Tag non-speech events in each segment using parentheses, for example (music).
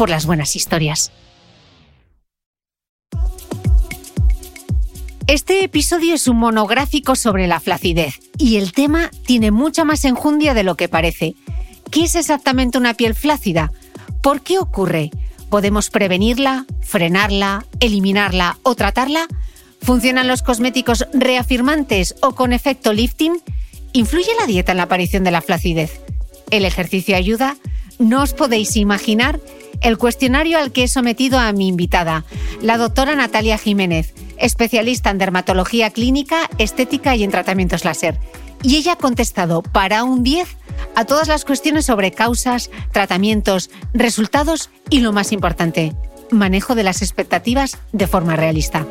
por las buenas historias. Este episodio es un monográfico sobre la flacidez y el tema tiene mucha más enjundia de lo que parece. ¿Qué es exactamente una piel flácida? ¿Por qué ocurre? ¿Podemos prevenirla, frenarla, eliminarla o tratarla? ¿Funcionan los cosméticos reafirmantes o con efecto lifting? ¿Influye la dieta en la aparición de la flacidez? ¿El ejercicio ayuda? No os podéis imaginar el cuestionario al que he sometido a mi invitada, la doctora Natalia Jiménez, especialista en dermatología clínica, estética y en tratamientos láser. Y ella ha contestado para un 10 a todas las cuestiones sobre causas, tratamientos, resultados y lo más importante, manejo de las expectativas de forma realista.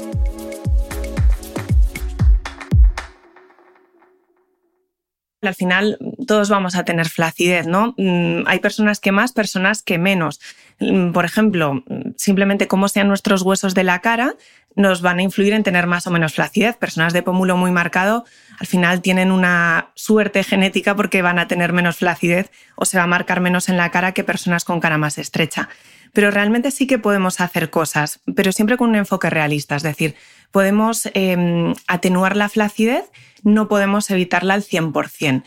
Al final todos vamos a tener flacidez, ¿no? Mm, hay personas que más, personas que menos. Mm, por ejemplo, simplemente cómo sean nuestros huesos de la cara nos van a influir en tener más o menos flacidez. Personas de pómulo muy marcado al final tienen una suerte genética porque van a tener menos flacidez o se va a marcar menos en la cara que personas con cara más estrecha. Pero realmente sí que podemos hacer cosas, pero siempre con un enfoque realista, es decir, podemos em, atenuar la flacidez no podemos evitarla al 100%.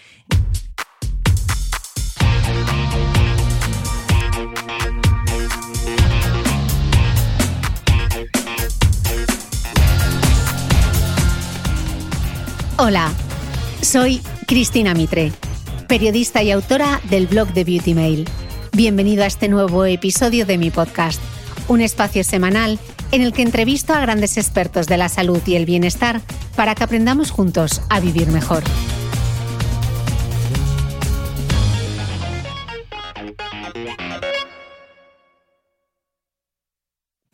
Hola, soy Cristina Mitre, periodista y autora del blog de Beauty Mail. Bienvenido a este nuevo episodio de mi podcast, un espacio semanal en el que entrevisto a grandes expertos de la salud y el bienestar para que aprendamos juntos a vivir mejor.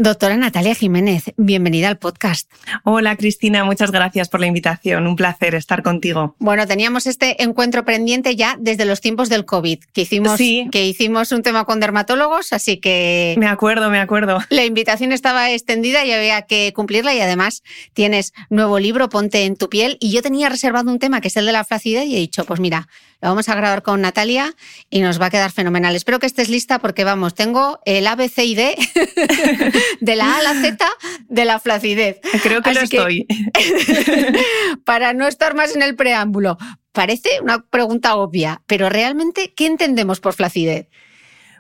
Doctora Natalia Jiménez, bienvenida al podcast. Hola Cristina, muchas gracias por la invitación. Un placer estar contigo. Bueno, teníamos este encuentro pendiente ya desde los tiempos del COVID, que hicimos, que hicimos un tema con dermatólogos, así que... Me acuerdo, me acuerdo. (laughs) La invitación estaba extendida y había que cumplirla y además tienes nuevo libro, Ponte en tu piel, y yo tenía reservado un tema que es el de la flacidez y he dicho, pues mira, lo vamos a grabar con Natalia y nos va a quedar fenomenal. Espero que estés lista porque vamos, tengo el A, B, C y D (laughs) de la A a la Z de la flacidez. Creo que lo estoy. (laughs) para no estar más en el preámbulo, parece una pregunta obvia, pero realmente, ¿qué entendemos por flacidez?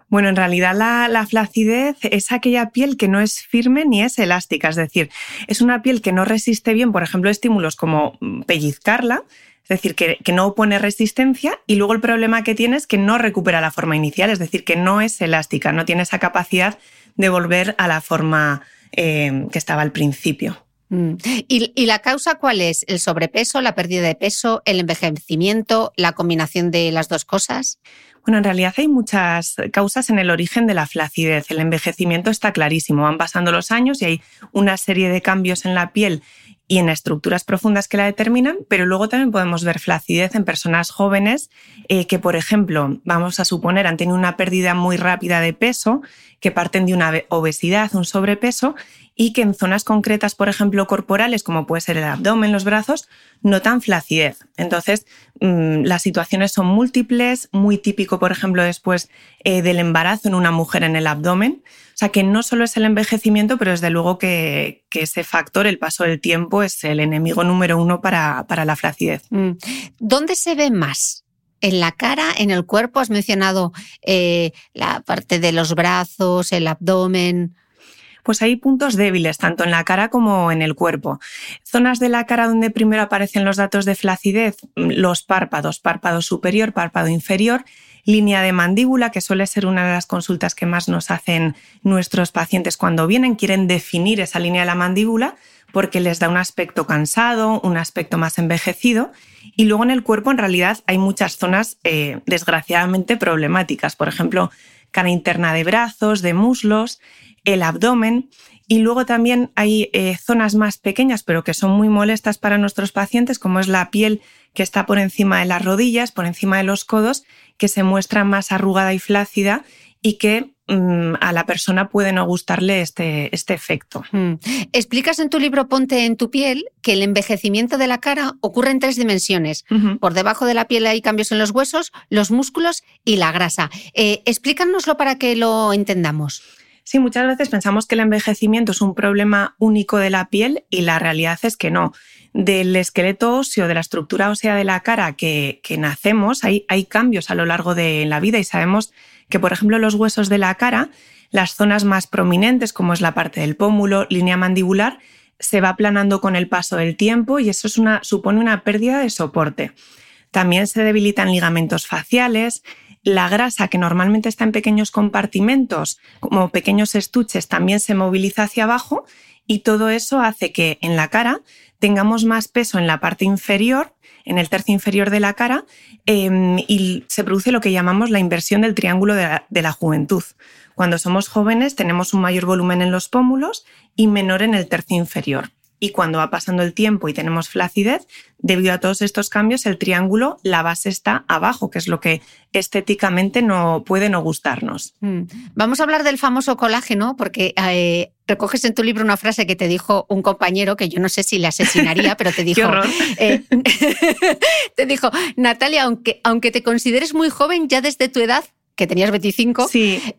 Bueno, en realidad la, la, flacidez es aquella piel que no es firme ni es elástica, es decir, es una piel que no resiste bien, por ejemplo, estímulos como pellizcarla, es decir, que, no opone resistencia y luego el problema que tiene es que no recupera la forma inicial, es decir, que no es elástica, no tiene esa capacidad de volver a la forma eh, que estaba al principio. Mm. ¿Y, la causa cuál es? ¿El sobrepeso, la pérdida de peso, el envejecimiento, la combinación de las dos cosas? Bueno, en realidad hay muchas causas en el origen de la flacidez. El envejecimiento está clarísimo, van pasando los años y hay una serie de cambios en la piel y en estructuras profundas que la determinan, pero luego también podemos ver flacidez en personas jóvenes eh, que, por ejemplo, vamos a suponer han tenido una pérdida muy rápida de peso, que parten de una obesidad, un sobrepeso, y que en zonas concretas, por ejemplo, corporales, como puede ser el abdomen, los brazos, notan flacidez. Entonces, mm, las situaciones son múltiples, muy típico, por ejemplo, después eh, del embarazo en una mujer en el abdomen. O sea, que no solo es el envejecimiento, pero desde luego que, ese factor, el paso del tiempo, es el enemigo número uno para, la flacidez. Mm. ¿Dónde se ve más? en la cara, en el cuerpo, has mencionado eh, la parte de los brazos, el abdomen pues hay puntos débiles tanto en la cara como en el cuerpo. Zonas de la cara donde primero aparecen los datos de flacidez, los párpados, párpado superior, párpado inferior, línea de mandíbula, que suele ser una de las consultas que más nos hacen nuestros pacientes cuando vienen, quieren definir esa línea de la mandíbula porque les da un aspecto cansado, un aspecto más envejecido. Y luego en el cuerpo en realidad hay muchas zonas eh, desgraciadamente problemáticas, por ejemplo, cara interna de brazos, de muslos, el abdomen y luego también hay eh, zonas más pequeñas, pero que son muy molestas para nuestros pacientes, como es la piel que está por encima de las rodillas, por encima de los codos, que se muestra más arrugada y flácida y que mm, a la persona puede no gustarle este, este efecto. Mm. Explicas en tu libro Ponte en tu piel que el envejecimiento de la cara ocurre en tres dimensiones. Por debajo de la piel hay cambios en los huesos, los músculos y la grasa. Eh, explícanoslo para que lo entendamos. Sí, muchas veces pensamos que el envejecimiento es un problema único de la piel y la realidad es que no. Del esqueleto óseo, de la estructura ósea de la cara que, nacemos, hay, cambios a lo largo de la vida y sabemos que, por ejemplo, los huesos de la cara, las zonas más prominentes, como es la parte del pómulo, línea mandibular, se va aplanando con el paso del tiempo y eso supone una pérdida de soporte. También se debilitan ligamentos faciales, la grasa, que normalmente está en pequeños compartimentos, como pequeños estuches, también se moviliza hacia abajo y todo eso hace que en la cara tengamos más peso en la parte inferior, en el tercio inferior de la cara, em, y se produce lo que llamamos la inversión del triángulo de la juventud. Cuando somos jóvenes tenemos un mayor volumen en los pómulos y menor en el tercio inferior y cuando va pasando el tiempo y tenemos flacidez, debido a todos estos cambios, el triángulo, la base está abajo, que es lo que estéticamente no puede no gustarnos. Mm. Vamos a hablar del famoso colágeno, porque eh, recoges en tu libro una frase que te dijo un compañero, que yo no sé si le asesinaría, pero te (laughs) dijo, eh, (laughs) te dijo, Natalia, aunque, aunque te consideres muy joven, ya desde tu edad que tenías 25,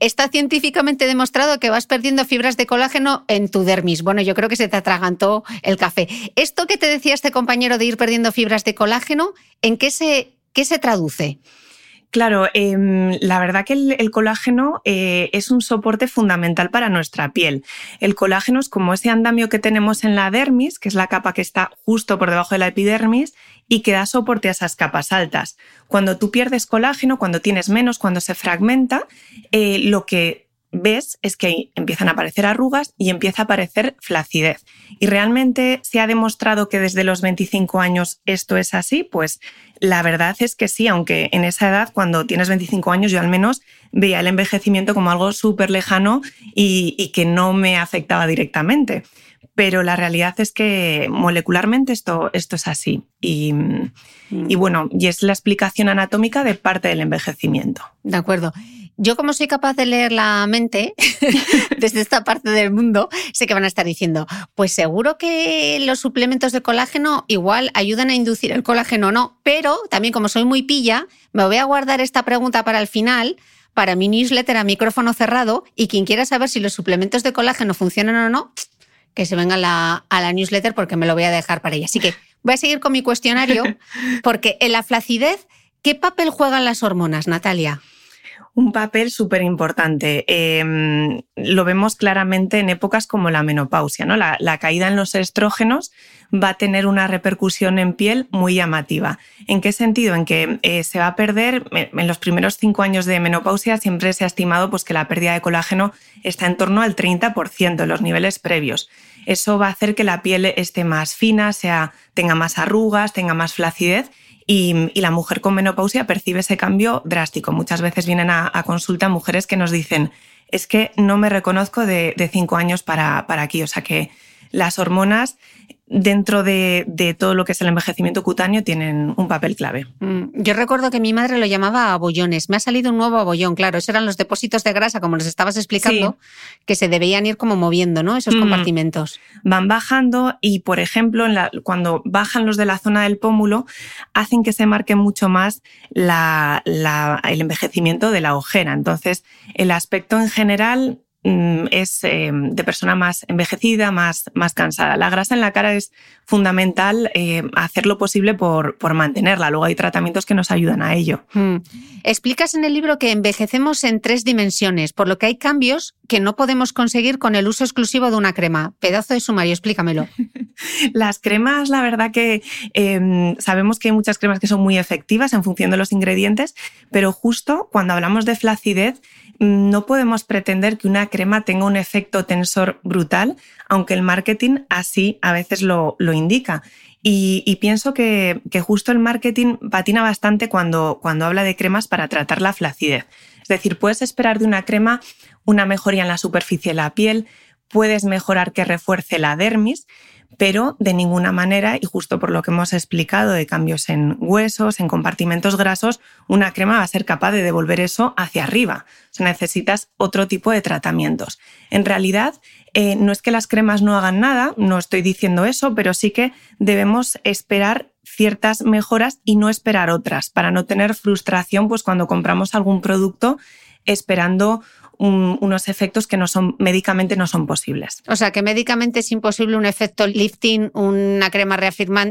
está científicamente demostrado que vas perdiendo fibras de colágeno en tu dermis. Bueno, yo creo que se te atragantó el café. Esto que te decía este compañero de ir perdiendo fibras de colágeno, ¿en qué se, qué se traduce? Claro, em, la verdad que el, colágeno eh, es un soporte fundamental para nuestra piel. El colágeno es como ese andamio que tenemos en la dermis, que es la capa que está justo por debajo de la epidermis y que da soporte a esas capas altas. Cuando tú pierdes colágeno, cuando tienes menos, cuando se fragmenta, eh, lo que ves es que empiezan a aparecer arrugas y empieza a aparecer flacidez. Y realmente se ha demostrado que desde los 25 años esto es así, pues la verdad es que sí, aunque en esa edad, cuando tienes 25 años, yo al menos veía el envejecimiento como algo súper lejano y, que no me afectaba directamente. Pero la realidad es que molecularmente esto, esto es así. Y, y mm. bueno, y es la explicación anatómica de parte del envejecimiento. De acuerdo yo como soy capaz de leer la mente (laughs) desde esta parte del mundo, sé que van a estar diciendo, pues seguro que los suplementos de colágeno igual ayudan a inducir el colágeno o no, pero también como soy muy pilla, me voy a guardar esta pregunta para el final, para mi newsletter a micrófono cerrado, y quien quiera saber si los suplementos de colágeno funcionan o no, que se venga a la, a la newsletter porque me lo voy a dejar para ella. Así que voy a seguir con mi cuestionario, (laughs) porque en la flacidez, ¿qué papel juegan las hormonas, Natalia? Un papel súper importante. Em, lo vemos claramente en épocas como la menopausia, ¿no? La, caída en los estrógenos va a tener una repercusión en piel muy llamativa. ¿En qué sentido? En que eh, se va a perder, en los primeros cinco años de menopausia siempre se ha estimado pues, que la pérdida de colágeno está en torno al 30% en los niveles previos. Eso va a hacer que la piel esté más fina, sea, tenga más arrugas, tenga más flacidez y, la mujer con menopausia percibe ese cambio drástico. Muchas veces vienen a, consulta mujeres que nos dicen, es que no me reconozco de, cinco años para, para aquí. O sea que las hormonas dentro de, todo lo que es el envejecimiento cutáneo tienen un papel clave. Mm, yo recuerdo que mi madre lo llamaba abollones. Me ha salido un nuevo abollón, claro. Esos eran los depósitos de grasa, como nos estabas explicando, que se debían ir como moviendo, ¿no? Esos mm. compartimentos. Van bajando y, por ejemplo, cuando bajan los de la zona del pómulo, hacen que se marque mucho más el envejecimiento de la ojera. Entonces, el aspecto en general es eh, de persona más envejecida, más, más cansada. La grasa en la cara es fundamental eh, hacer lo posible por, por, mantenerla. Luego hay tratamientos que nos ayudan a ello. Mm. Explicas en el libro que envejecemos en tres dimensiones, por lo que hay cambios que no podemos conseguir con el uso exclusivo de una crema. Pedazo de sumario, explícamelo. (laughs) Las cremas, la verdad que em, sabemos que hay muchas cremas que son muy efectivas en función de los ingredientes, pero justo cuando hablamos de flacidez, no podemos pretender que una crema tenga un efecto tensor brutal, aunque el marketing así a veces lo, indica. Y, pienso que, justo el marketing patina bastante cuando, cuando habla de cremas para tratar la flacidez. Es decir, puedes esperar de una crema una mejoría en la superficie de la piel, puedes mejorar que refuerce la dermis, pero de ninguna manera, y justo por lo que hemos explicado de cambios en huesos, en compartimentos grasos, una crema va a ser capaz de devolver eso hacia arriba. O sea, necesitas otro tipo de tratamientos. En realidad, eh, no es que las cremas no hagan nada, no estoy diciendo eso, pero sí que debemos esperar ciertas mejoras y no esperar otras, para no tener frustración pues cuando compramos algún producto esperando unos efectos que no son médicamente no son posibles. O sea, que médicamente es imposible un efecto lifting, una crema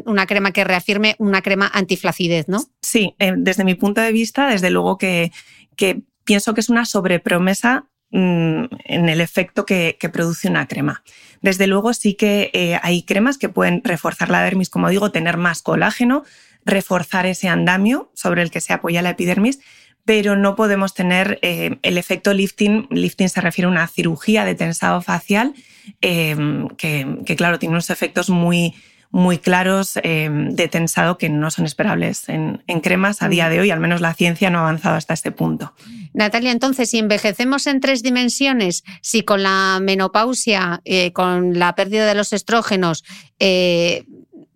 una crema que reafirme una crema antiflacidez, ¿no? Sí, eh, desde mi punto de vista, desde luego que, que pienso que es una sobrepromesa mm, en el efecto que, produce una crema. Desde luego sí que eh, hay cremas que pueden reforzar la dermis, como digo, tener más colágeno, reforzar ese andamio sobre el que se apoya la epidermis, pero no podemos tener eh, el efecto lifting. Lifting se refiere a una cirugía de tensado facial em, que, claro, tiene unos efectos muy, muy claros em, de tensado que no son esperables en, cremas a día de hoy, al menos la ciencia no ha avanzado hasta este punto. Natalia, entonces, si envejecemos en tres dimensiones, si con la menopausia, eh, con la pérdida de los estrógenos, eh,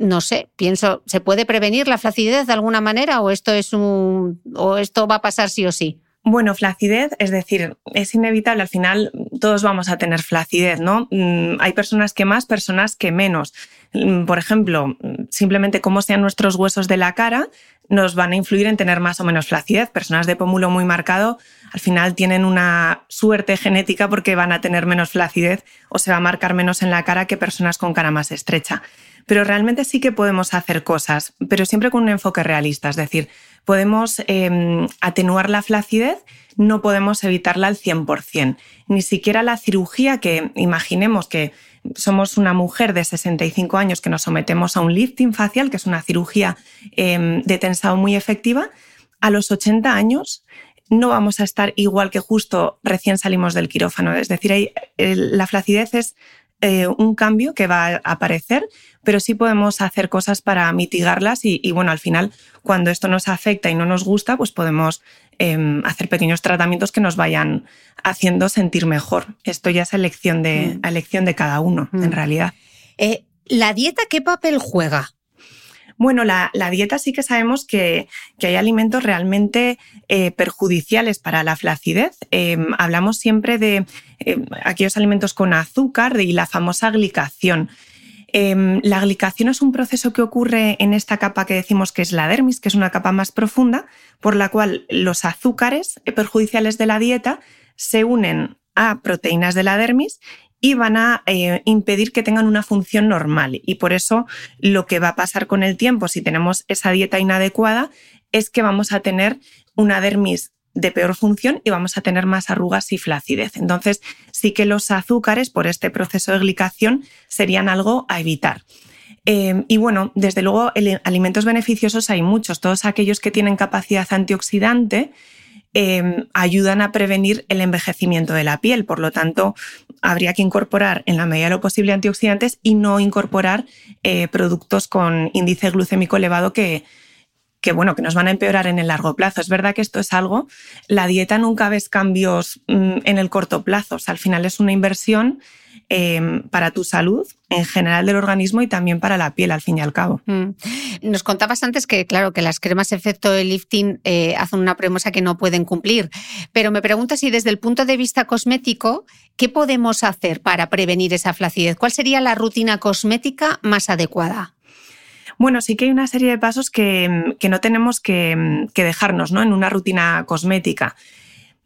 no sé, pienso, ¿se puede prevenir la flacidez de alguna manera o esto es un o esto va a pasar sí o sí? Bueno, flacidez, es decir, es inevitable, al final todos vamos a tener flacidez, ¿no? Mm, hay personas que más, personas que menos. Mm, por ejemplo, simplemente cómo sean nuestros huesos de la cara nos van a influir en tener más o menos flacidez. Personas de pómulo muy marcado al final tienen una suerte genética porque van a tener menos flacidez o se va a marcar menos en la cara que personas con cara más estrecha pero realmente sí que podemos hacer cosas, pero siempre con un enfoque realista, es decir, podemos em, atenuar la flacidez, no podemos evitarla al 100%, ni siquiera la cirugía que imaginemos que somos una mujer de 65 años que nos sometemos a un lifting facial, que es una cirugía em, de tensado muy efectiva, a los 80 años no vamos a estar igual que justo recién salimos del quirófano. Es decir, la flacidez es eh, un cambio que va a aparecer, pero sí podemos hacer cosas para mitigarlas y, bueno, al final, cuando esto nos afecta y no nos gusta, pues podemos em, hacer pequeños tratamientos que nos vayan haciendo sentir mejor. Esto ya es elección de, mm. elección de cada uno, en mm. realidad. Eh, ¿La dieta qué papel juega? Bueno, la, dieta sí que sabemos que, hay alimentos realmente eh, perjudiciales para la flacidez. Em, hablamos siempre de em, aquellos alimentos con azúcar y la famosa glicación. Em, la glicación es un proceso que ocurre en esta capa que decimos que es la dermis, que es una capa más profunda, por la cual los azúcares perjudiciales de la dieta se unen a proteínas de la dermis y van a eh, impedir que tengan una función normal. Y por eso lo que va a pasar con el tiempo, si tenemos esa dieta inadecuada, es que vamos a tener una dermis de peor función y vamos a tener más arrugas y flacidez. Entonces, sí que los azúcares por este proceso de glicación serían algo a evitar. Em, y bueno, desde luego, alimentos beneficiosos hay muchos. Todos aquellos que tienen capacidad antioxidante em, ayudan a prevenir el envejecimiento de la piel. Por lo tanto, habría que incorporar en la medida de lo posible antioxidantes y no incorporar eh, productos con índice glucémico elevado que, que bueno, que nos van a empeorar en el largo plazo. Es verdad que esto es algo, la dieta nunca ves cambios mm, en el corto plazo, al final es una inversión em, para tu salud en general del organismo y también para la piel, al fin y al cabo. Mm. Nos contabas antes que, claro, que las cremas efecto lifting eh, hacen una promesa que no pueden cumplir, pero me pregunto si desde el punto de vista cosmético, ¿qué podemos hacer para prevenir esa flacidez? ¿Cuál sería la rutina cosmética más adecuada? Bueno, sí que hay una serie de pasos que, no tenemos que, dejarnos ¿no? en una rutina cosmética.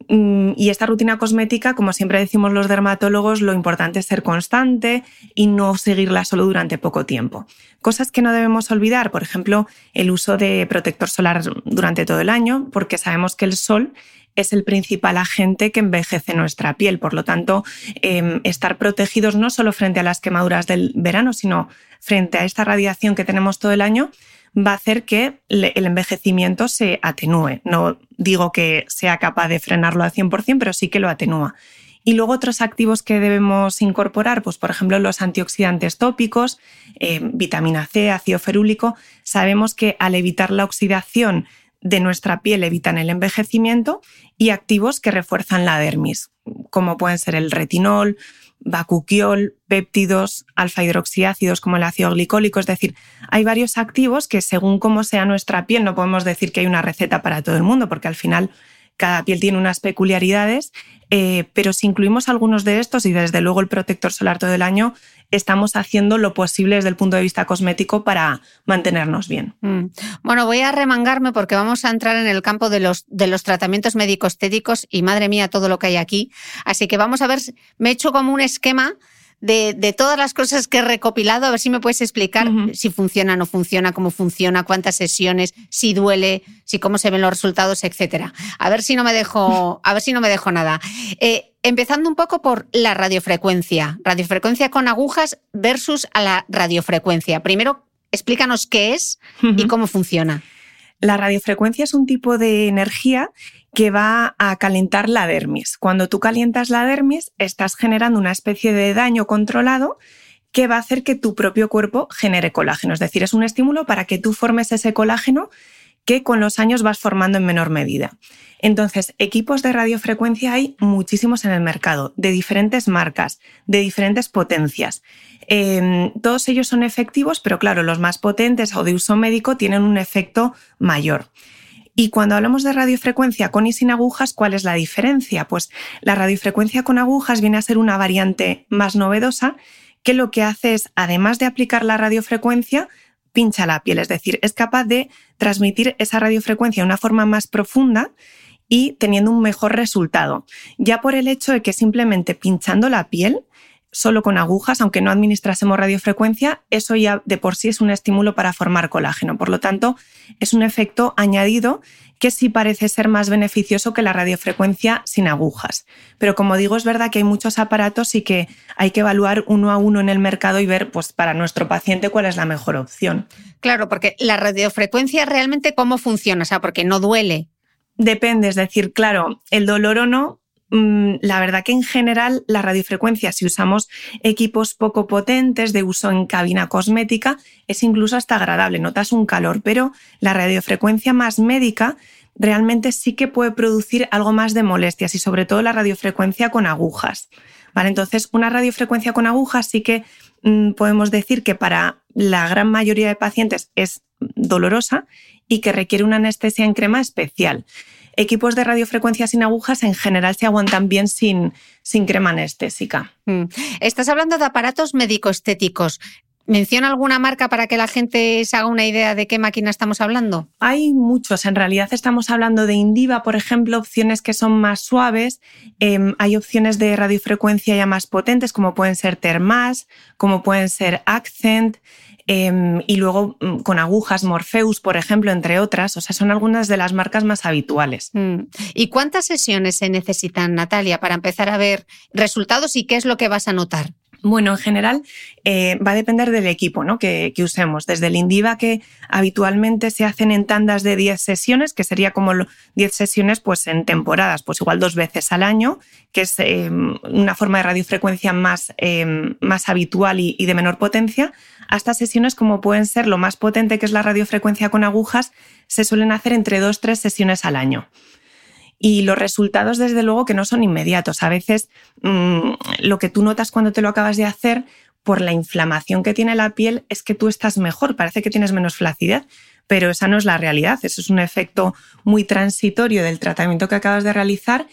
Mm, y esta rutina cosmética, como siempre decimos los dermatólogos, lo importante es ser constante y no seguirla solo durante poco tiempo. Cosas que no debemos olvidar, por ejemplo, el uso de protector solar durante todo el año, porque sabemos que el sol es el principal agente que envejece nuestra piel. Por lo tanto, em, estar protegidos no solo frente a las quemaduras del verano, sino frente a esta radiación que tenemos todo el año, va a hacer que el envejecimiento se atenúe. No digo que sea capaz de frenarlo al 100%, pero sí que lo atenúa. Y luego otros activos que debemos incorporar, pues por ejemplo los antioxidantes tópicos, em, vitamina C, ácido ferúlico. Sabemos que al evitar la oxidación de nuestra piel evitan el envejecimiento y activos que refuerzan la dermis, como pueden ser el retinol, bacuquiol, péptidos, alfa hidroxiácidos como el ácido glicólico. Es decir, hay varios activos que según cómo sea nuestra piel, no podemos decir que hay una receta para todo el mundo, porque al final cada piel tiene unas peculiaridades, eh, pero si incluimos algunos de estos y desde luego el protector solar todo el año, estamos haciendo lo posible desde el punto de vista cosmético para mantenernos bien. Mm. Bueno, voy a remangarme porque vamos a entrar en el campo de los, de los tratamientos médico-estéticos y madre mía todo lo que hay aquí. Así que vamos a ver, me he hecho como un esquema de, todas las cosas que he recopilado, a ver si me puedes explicar si funciona, no funciona, cómo funciona, cuántas sesiones, si duele, si cómo se ven los resultados, etcétera. A ver si no me dejo, (laughs) a ver si no me dejo nada. Eh, empezando un poco por la radiofrecuencia, radiofrecuencia con agujas versus a la radiofrecuencia. Primero, explícanos qué es y cómo funciona. La radiofrecuencia es un tipo de energía que va a calentar la dermis. Cuando tú calientas la dermis, estás generando una especie de daño controlado que va a hacer que tu propio cuerpo genere colágeno. Es decir, es un estímulo para que tú formes ese colágeno que con los años vas formando en menor medida. Entonces, equipos de radiofrecuencia hay muchísimos en el mercado, de diferentes marcas, de diferentes potencias. Em, todos ellos son efectivos, pero claro, los más potentes o de uso médico tienen un efecto mayor. Y cuando hablamos de radiofrecuencia con y sin agujas, ¿cuál es la diferencia? Pues la radiofrecuencia con agujas viene a ser una variante más novedosa que lo que hace es, además de aplicar la radiofrecuencia, pincha la piel, es decir, es capaz de transmitir esa radiofrecuencia de una forma más profunda y teniendo un mejor resultado. Ya por el hecho de que simplemente pinchando la piel, solo con agujas, aunque no administrásemos radiofrecuencia, eso ya de por sí es un estímulo para formar colágeno. Por lo tanto, es un efecto añadido que sí parece ser más beneficioso que la radiofrecuencia sin agujas. Pero como digo, es verdad que hay muchos aparatos y que hay que evaluar uno a uno en el mercado y ver, pues, para nuestro paciente cuál es la mejor opción. Claro, porque la radiofrecuencia realmente cómo funciona, o sea, porque no duele. Depende, es decir, claro, el dolor o no la verdad que en general la radiofrecuencia, si usamos equipos poco potentes de uso en cabina cosmética, es incluso hasta agradable, notas un calor, pero la radiofrecuencia más médica realmente sí que puede producir algo más de molestias y sobre todo la radiofrecuencia con agujas. Vale, entonces, una radiofrecuencia con agujas sí que mm, podemos decir que para la gran mayoría de pacientes es dolorosa y que requiere una anestesia en crema especial equipos de radiofrecuencia sin agujas en general se aguantan bien sin, sin crema anestésica. Mm. Estás hablando de aparatos médico-estéticos. ¿Menciona alguna marca para que la gente se haga una idea de qué máquina estamos hablando? Hay muchos. En realidad estamos hablando de Indiva, por ejemplo, opciones que son más suaves. Em, hay opciones de radiofrecuencia ya más potentes, como pueden ser Thermas, como pueden ser Accent. Em, y luego mm, con agujas Morpheus, por ejemplo, entre otras. O sea, son algunas de las marcas más habituales. Mm. ¿Y cuántas sesiones se necesitan, Natalia, para empezar a ver resultados y qué es lo que vas a notar? Bueno, en general eh, va a depender del equipo ¿no? que, usemos. Desde el Indiva, que habitualmente se hacen en tandas de 10 sesiones, que sería como 10 sesiones pues, en temporadas, pues igual dos veces al año, que es eh, una forma de radiofrecuencia más, eh, más habitual y, y de menor potencia, hasta sesiones como pueden ser lo más potente, que es la radiofrecuencia con agujas, se suelen hacer entre dos tres sesiones al año. Y los resultados, desde luego, que no son inmediatos. A veces mm, lo que tú notas cuando te lo acabas de hacer por la inflamación que tiene la piel es que tú estás mejor, parece que tienes menos flacidez, pero esa no es la realidad. Eso es un efecto muy transitorio del tratamiento que acabas de realizar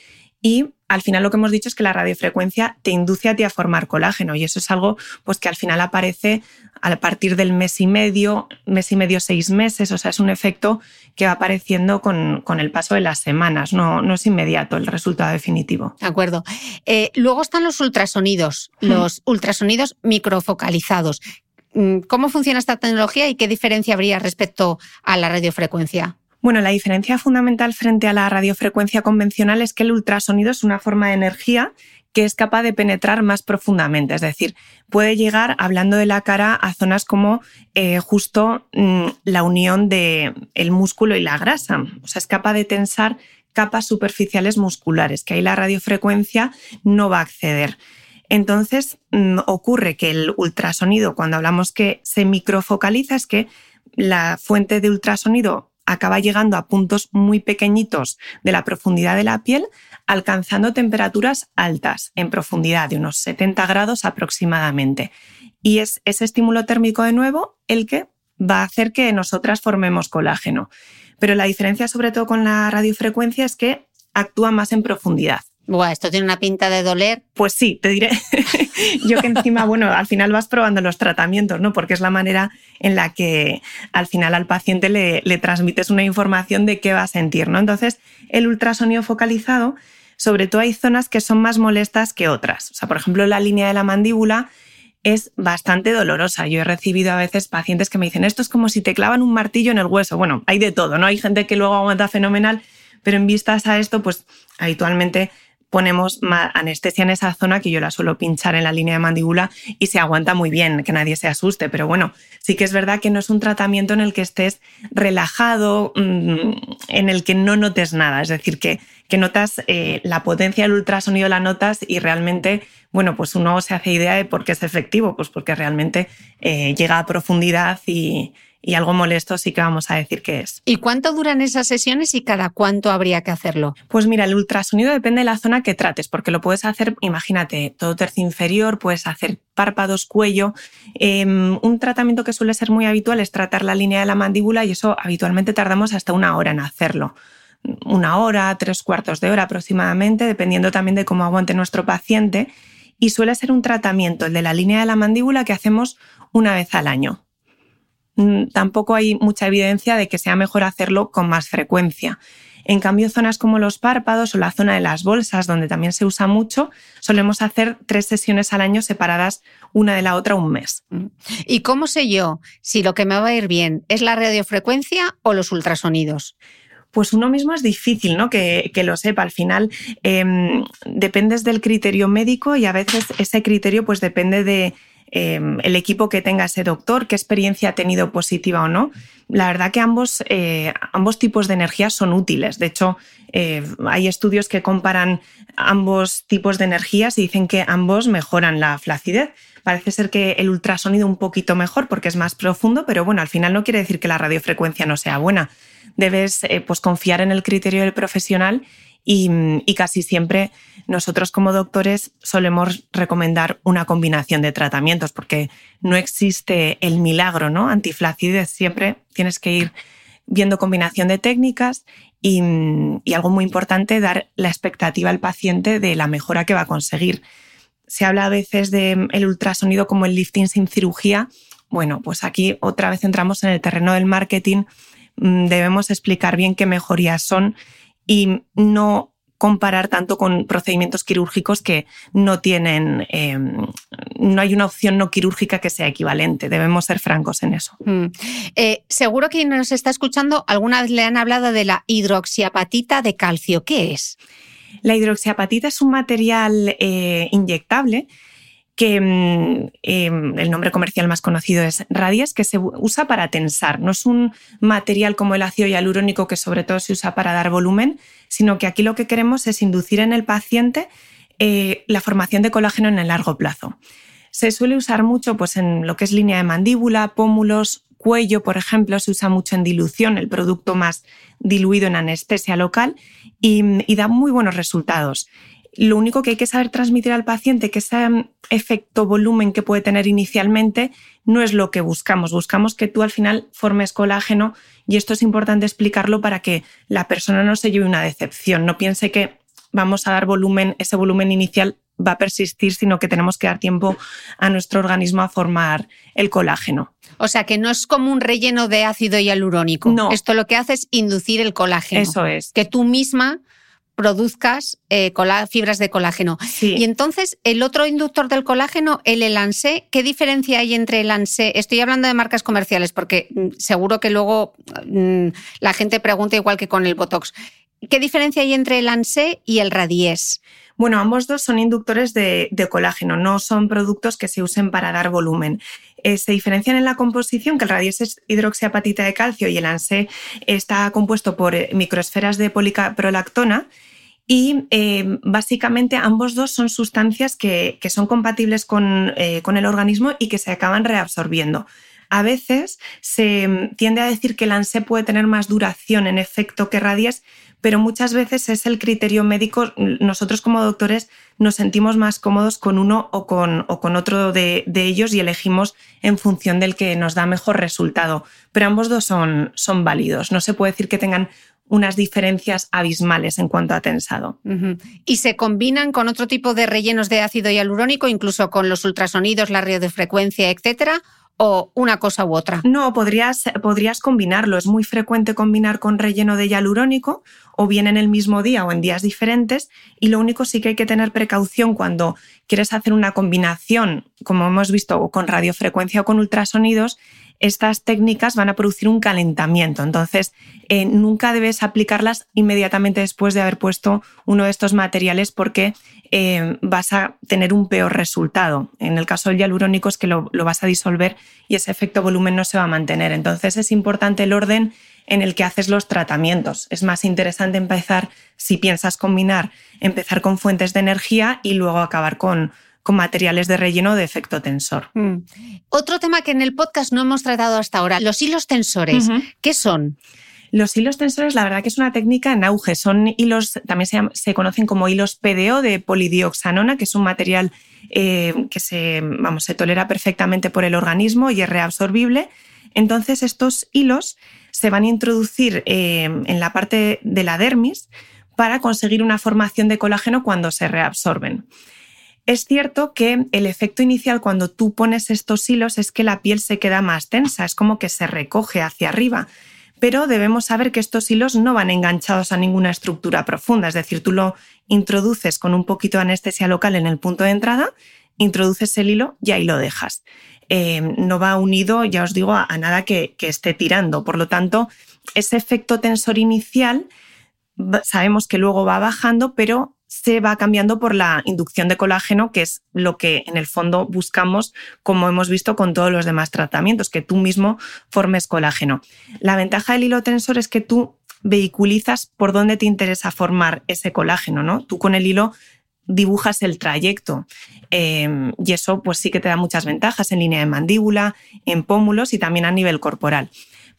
y al final lo que hemos dicho es que la radiofrecuencia te induce a ti a formar colágeno y eso es algo pues que al final aparece a partir del mes y medio, mes y medio, seis meses, o sea, es un efecto que va apareciendo con, el paso de las semanas, no, no, es inmediato el resultado definitivo. De acuerdo. Eh, luego están los ultrasonidos, los ultrasonidos microfocalizados. Mm, ¿Cómo funciona esta tecnología y qué diferencia habría respecto a la radiofrecuencia? Bueno, la diferencia fundamental frente a la radiofrecuencia convencional es que el ultrasonido es una forma de energía que es capaz de penetrar más profundamente, es decir, puede llegar, hablando de la cara, a zonas como eh, justo mm, la unión del el músculo y la grasa. O sea, es capaz de tensar capas superficiales musculares, que ahí la radiofrecuencia no va a acceder. Entonces, mm, ocurre que el ultrasonido, cuando hablamos que se microfocaliza, es que la fuente de ultrasonido acaba llegando a puntos muy pequeñitos de la profundidad de la piel, alcanzando temperaturas altas en profundidad de unos 70 grados aproximadamente. Y es ese estímulo térmico de nuevo el que va a hacer que nosotras formemos colágeno. Pero la diferencia sobre todo con la radiofrecuencia es que actúa más en profundidad. Buah, esto tiene una pinta de doler. Pues sí, te diré. (laughs) Yo que encima, bueno, al final vas probando los tratamientos, ¿no? Porque es la manera en la que al final al paciente le, le transmites una información de qué va a sentir, ¿no? Entonces, el ultrasonido focalizado, sobre todo hay zonas que son más molestas que otras. O sea, por ejemplo, la línea de la mandíbula es bastante dolorosa. Yo he recibido a veces pacientes que me dicen, esto es como si te clavan un martillo en el hueso. Bueno, hay de todo, ¿no? Hay gente que luego aguanta fenomenal, pero en vistas a esto, pues habitualmente ponemos anestesia en esa zona que yo la suelo pinchar en la línea de mandíbula y se aguanta muy bien, que nadie se asuste. Pero bueno, sí que es verdad que no es un tratamiento en el que estés relajado, mm, en el que no notes nada. Es decir, que, que notas eh, la potencia del ultrasonido, la notas y realmente, bueno, pues uno se hace idea de por qué es efectivo, pues porque realmente eh, llega a profundidad y, y algo molesto sí que vamos a decir que es. ¿Y cuánto duran esas sesiones y cada cuánto habría que hacerlo? Pues mira, el ultrasonido depende de la zona que trates, porque lo puedes hacer, imagínate, todo tercio inferior, puedes hacer párpados, cuello. Em, un tratamiento que suele ser muy habitual es tratar la línea de la mandíbula y eso habitualmente tardamos hasta una hora en hacerlo una hora, tres cuartos de hora aproximadamente, dependiendo también de cómo aguante nuestro paciente. Y suele ser un tratamiento, el de la línea de la mandíbula, que hacemos una vez al año. Mm, tampoco hay mucha evidencia de que sea mejor hacerlo con más frecuencia. En cambio, zonas como los párpados o la zona de las bolsas, donde también se usa mucho, solemos hacer tres sesiones al año separadas una de la otra un mes. Mm. ¿Y cómo sé yo si lo que me va a ir bien es la radiofrecuencia o los ultrasonidos? pues uno mismo es difícil ¿no? que, lo sepa. Al final em, dependes del criterio médico y a veces ese criterio pues depende de, Em, el equipo que tenga ese doctor, qué experiencia ha tenido positiva o no. La verdad que ambos, eh, ambos tipos de energía son útiles. De hecho, eh, hay estudios que comparan ambos tipos de energías y dicen que ambos mejoran la flacidez. Parece ser que el ultrasonido un poquito mejor porque es más profundo, pero bueno, al final no quiere decir que la radiofrecuencia no sea buena. Debes eh, pues, confiar en el criterio del profesional y, casi siempre nosotros como doctores solemos recomendar una combinación de tratamientos porque no existe el milagro, ¿no? Antiflacidez siempre tienes que ir viendo combinación de técnicas y, algo muy importante, dar la expectativa al paciente de la mejora que va a conseguir. Se habla a veces del ultrasonido como el lifting sin cirugía. Bueno, pues aquí otra vez entramos en el terreno del marketing. Mm, debemos explicar bien qué mejorías son y no comparar tanto con procedimientos quirúrgicos que no tienen, em, no hay una opción no quirúrgica que sea equivalente. Debemos ser francos en eso. Mm. Eh, seguro que nos está escuchando, alguna vez le han hablado de la hidroxiapatita de calcio. ¿Qué es? La hidroxiapatita es un material eh, inyectable que mm, em, el nombre comercial más conocido es Radies, que se usa para tensar. No es un material como el ácido hialurónico que sobre todo se usa para dar volumen, sino que aquí lo que queremos es inducir en el paciente eh, la formación de colágeno en el largo plazo. Se suele usar mucho pues, en lo que es línea de mandíbula, pómulos, cuello, por ejemplo, se usa mucho en dilución, el producto más diluido en anestesia local, y da muy buenos resultados. Lo único que hay que saber transmitir al paciente, que ese mm, efecto volumen que puede tener inicialmente, no es lo que buscamos. Buscamos que tú al final formes colágeno y esto es importante explicarlo para que la persona no se lleve una decepción, no piense que vamos a dar volumen, ese volumen inicial va a persistir, sino que tenemos que dar tiempo a nuestro organismo a formar el colágeno. O sea, que no es como un relleno de ácido hialurónico. No. Esto lo que hace es inducir el colágeno. Eso es. Que tú misma produzcas eh, fibras de colágeno. Y entonces, el otro inductor del colágeno, el Elancé, ¿qué diferencia hay entre el Elancé? Estoy hablando de marcas comerciales porque mm, seguro que luego mm, la gente pregunta igual que con el Botox. ¿Qué diferencia hay entre el ANSE y el Radies? Bueno, ambos dos son inductores de, colágeno, no son productos que se usen para dar volumen. Eh, se diferencian en la composición, que el Radies es hidroxiapatita de calcio y el ANSE está compuesto por eh, microesferas de policaprolactona. Y eh, básicamente ambos dos son sustancias que, son compatibles con el organismo y que se acaban reabsorbiendo. A veces se mm, tiende a decir que el ANSE puede tener más duración en efecto que Radies, pero muchas veces es el criterio médico. Nosotros como doctores nos sentimos más cómodos con uno o con, otro de, ellos y elegimos en función del que nos da mejor resultado. Pero ambos dos son, son válidos. No se puede decir que tengan unas diferencias abismales en cuanto a tensado. ¿Y se combinan con otro tipo de rellenos de ácido hialurónico, incluso con los ultrasonidos, la radiofrecuencia, etcétera? O una cosa u otra? No, podrías, podrías combinarlo. Es muy frecuente combinar con relleno de hialurónico o bien en el mismo día o en días diferentes y lo único sí que hay que tener precaución cuando quieres hacer una combinación, como hemos visto, con radiofrecuencia o con ultrasonidos, estas técnicas van a producir un calentamiento. Entonces, eh, nunca debes aplicarlas inmediatamente después de haber puesto uno de estos materiales porque eh, vas a tener un peor resultado. En el caso del hialurónico es que lo, lo vas a disolver y ese efecto volumen no se va a mantener. Entonces, es importante el orden en el que haces los tratamientos. Es más interesante empezar, si piensas combinar, empezar con fuentes de energía y luego acabar con, con materiales de relleno de efecto tensor. Mm. Otro tema que en el podcast no hemos tratado hasta ahora, los hilos tensores. ¿Qué son? Los hilos tensores, la verdad que es una técnica en auge. Son hilos, también se, conocen como hilos PDO de polidioxanona, que es un material eh, que se, vamos, se tolera perfectamente por el organismo y es reabsorbible. Entonces, estos hilos se van a introducir eh, en la parte de la dermis para conseguir una formación de colágeno cuando se reabsorben. Es cierto que el efecto inicial cuando tú pones estos hilos es que la piel se queda más tensa, es como que se recoge hacia arriba, pero debemos saber que estos hilos no van enganchados a ninguna estructura profunda, es decir, tú lo introduces con un poquito de anestesia local en el punto de entrada, introduces el hilo y ahí lo dejas. Eh, no va unido, ya os digo, a, nada que, que esté tirando. Por lo tanto, ese efecto tensor inicial sabemos que luego va bajando, pero se va cambiando por la inducción de colágeno, que es lo que en el fondo buscamos, como hemos visto con todos los demás tratamientos, que tú mismo formes colágeno. La ventaja del hilo tensor es que tú vehiculizas por dónde te interesa formar ese colágeno, ¿no? Tú con el hilo dibujas el trayecto eh, y eso pues sí que te da muchas ventajas en línea de mandíbula, en pómulos y también a nivel corporal.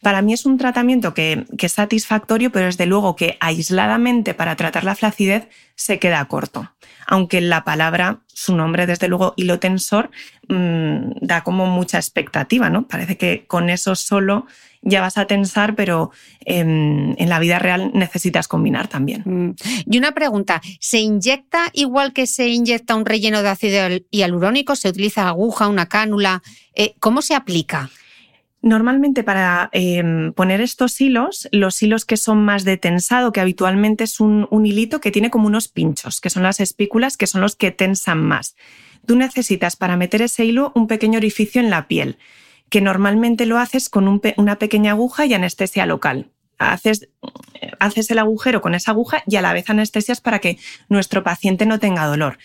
Para mí es un tratamiento que, es satisfactorio, pero desde luego que aisladamente para tratar la flacidez se queda corto. Aunque la palabra, su nombre, desde luego, hilo tensor, mm, da como mucha expectativa, ¿no? Parece que con eso solo ya vas a tensar, pero en, en la vida real necesitas combinar también. Mm. Y una pregunta, ¿se inyecta igual que se inyecta un relleno de ácido hialurónico? ¿Se utiliza aguja, una cánula? Eh, ¿Cómo se aplica? Normalmente para em, poner estos hilos, los hilos que son más de tensado, que habitualmente es un, un, hilito que tiene como unos pinchos, que son las espículas, que son los que tensan más. Tú necesitas para meter ese hilo un pequeño orificio en la piel, que normalmente lo haces con un, una pequeña aguja y anestesia local. Haces, haces el agujero con esa aguja y a la vez anestesias para que nuestro paciente no tenga dolor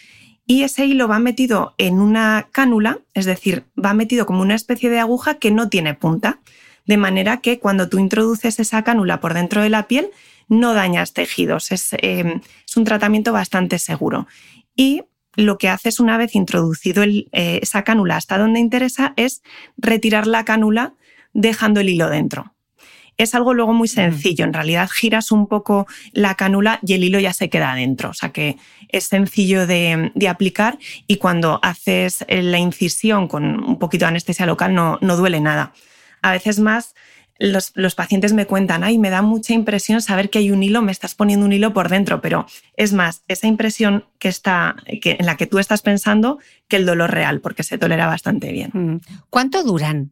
y ese hilo va metido en una cánula, es decir, va metido como una especie de aguja que no tiene punta, de manera que cuando tú introduces esa cánula por dentro de la piel no dañas tejidos. Es, em, un tratamiento bastante seguro. Y lo que haces una vez introducido eh, esa cánula hasta donde interesa es retirar la cánula dejando el hilo dentro es algo luego muy sencillo. En realidad giras un poco la cánula y el hilo ya se queda adentro. O sea que es sencillo de, aplicar y cuando haces la incisión con un poquito de anestesia local no, no duele nada. A veces más los, pacientes me cuentan, ay, me da mucha impresión saber que hay un hilo, me estás poniendo un hilo por dentro, pero es más, esa impresión que está, que, en la que tú estás pensando que el dolor real, porque se tolera bastante bien. Mm. ¿Cuánto duran?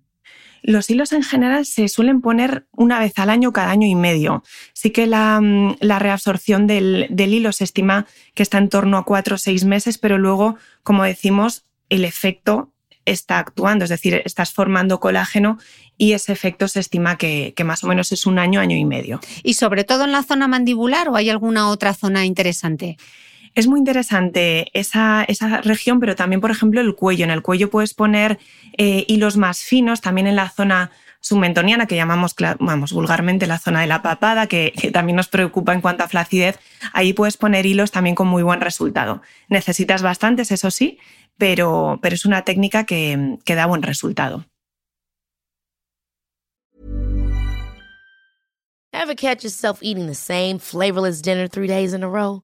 Los hilos en general se suelen poner una vez al año, cada año y medio. Sí que la, mm, reabsorción del, hilo se estima que está en torno a cuatro o seis meses, pero luego, como decimos, el efecto está actuando, es decir, estás formando colágeno y ese efecto se estima que, más o menos es un año, año y medio. ¿Y sobre todo en la zona mandibular o hay alguna otra zona interesante? Es muy interesante esa, región, pero también, por ejemplo, el cuello. En el cuello puedes poner eh, hilos más finos, también en la zona submentoniana, que llamamos vamos, vulgarmente la zona de la papada, que, también nos preocupa en cuanto a flacidez. Ahí puedes poner hilos también con muy buen resultado. Necesitas bastantes, eso sí, pero, pero es una técnica que, que da buen resultado. Ever catch yourself eating the same flavorless dinner three days in a row?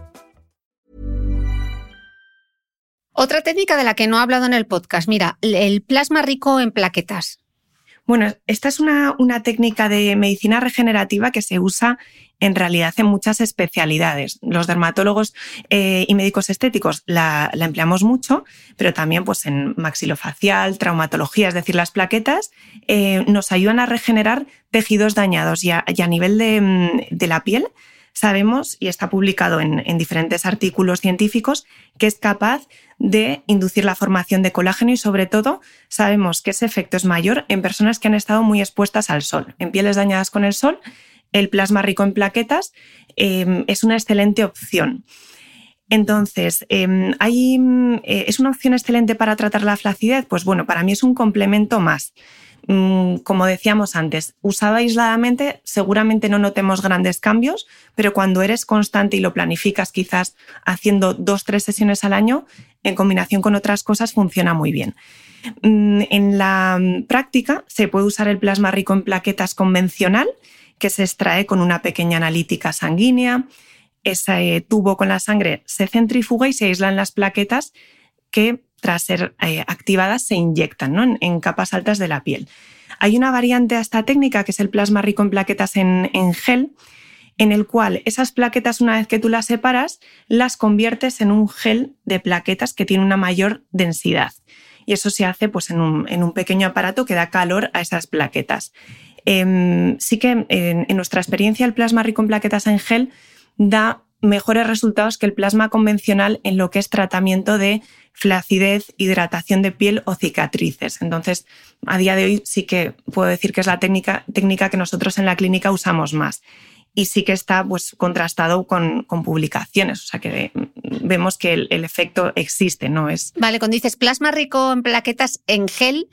Otra técnica de la que no he hablado en el podcast, mira, el plasma rico en plaquetas. Bueno, esta es una, técnica de medicina regenerativa que se usa en realidad en muchas especialidades. Los dermatólogos eh, y médicos estéticos la, empleamos mucho, pero también pues, en maxilofacial, traumatología, es decir, las plaquetas eh, nos ayudan a regenerar tejidos dañados y a, nivel mm, de, la piel sabemos, y está publicado en, en diferentes artículos científicos, que es capaz de inducir la formación de colágeno y sobre todo sabemos que ese efecto es mayor en personas que han estado muy expuestas al sol. En pieles dañadas con el sol, el plasma rico en plaquetas em, es una excelente opción. Entonces, em, eh, ¿es una opción excelente para tratar la flacidez? Pues bueno, para mí es un complemento más. Mm, como decíamos antes, usado aisladamente seguramente no notemos grandes cambios, pero cuando eres constante y lo planificas quizás haciendo dos, tres sesiones al año, en combinación con otras cosas funciona muy bien. Mm, en la práctica se puede usar el plasma rico en plaquetas convencional, que se extrae con una pequeña analítica sanguínea. Ese tubo con la sangre se centrifuga y se aíslan las plaquetas que tras ser eh, activadas, se inyectan en, capas altas de la piel. Hay una variante a esta técnica que es el plasma rico en plaquetas en, gel, en el cual esas plaquetas, una vez que tú las separas, las conviertes en un gel de plaquetas que tiene una mayor densidad. Y eso se hace pues, en, un, pequeño aparato que da calor a esas plaquetas. Em, sí que en, nuestra experiencia el plasma rico en plaquetas en gel da mejores resultados que el plasma convencional en lo que es tratamiento de flacidez, hidratación de piel o cicatrices. Entonces, a día de hoy sí que puedo decir que es la técnica, técnica que nosotros en la clínica usamos más y sí que está pues, contrastado con, publicaciones, o sea que vemos que el, efecto existe, no es... Vale, cuando dices plasma rico en plaquetas en gel,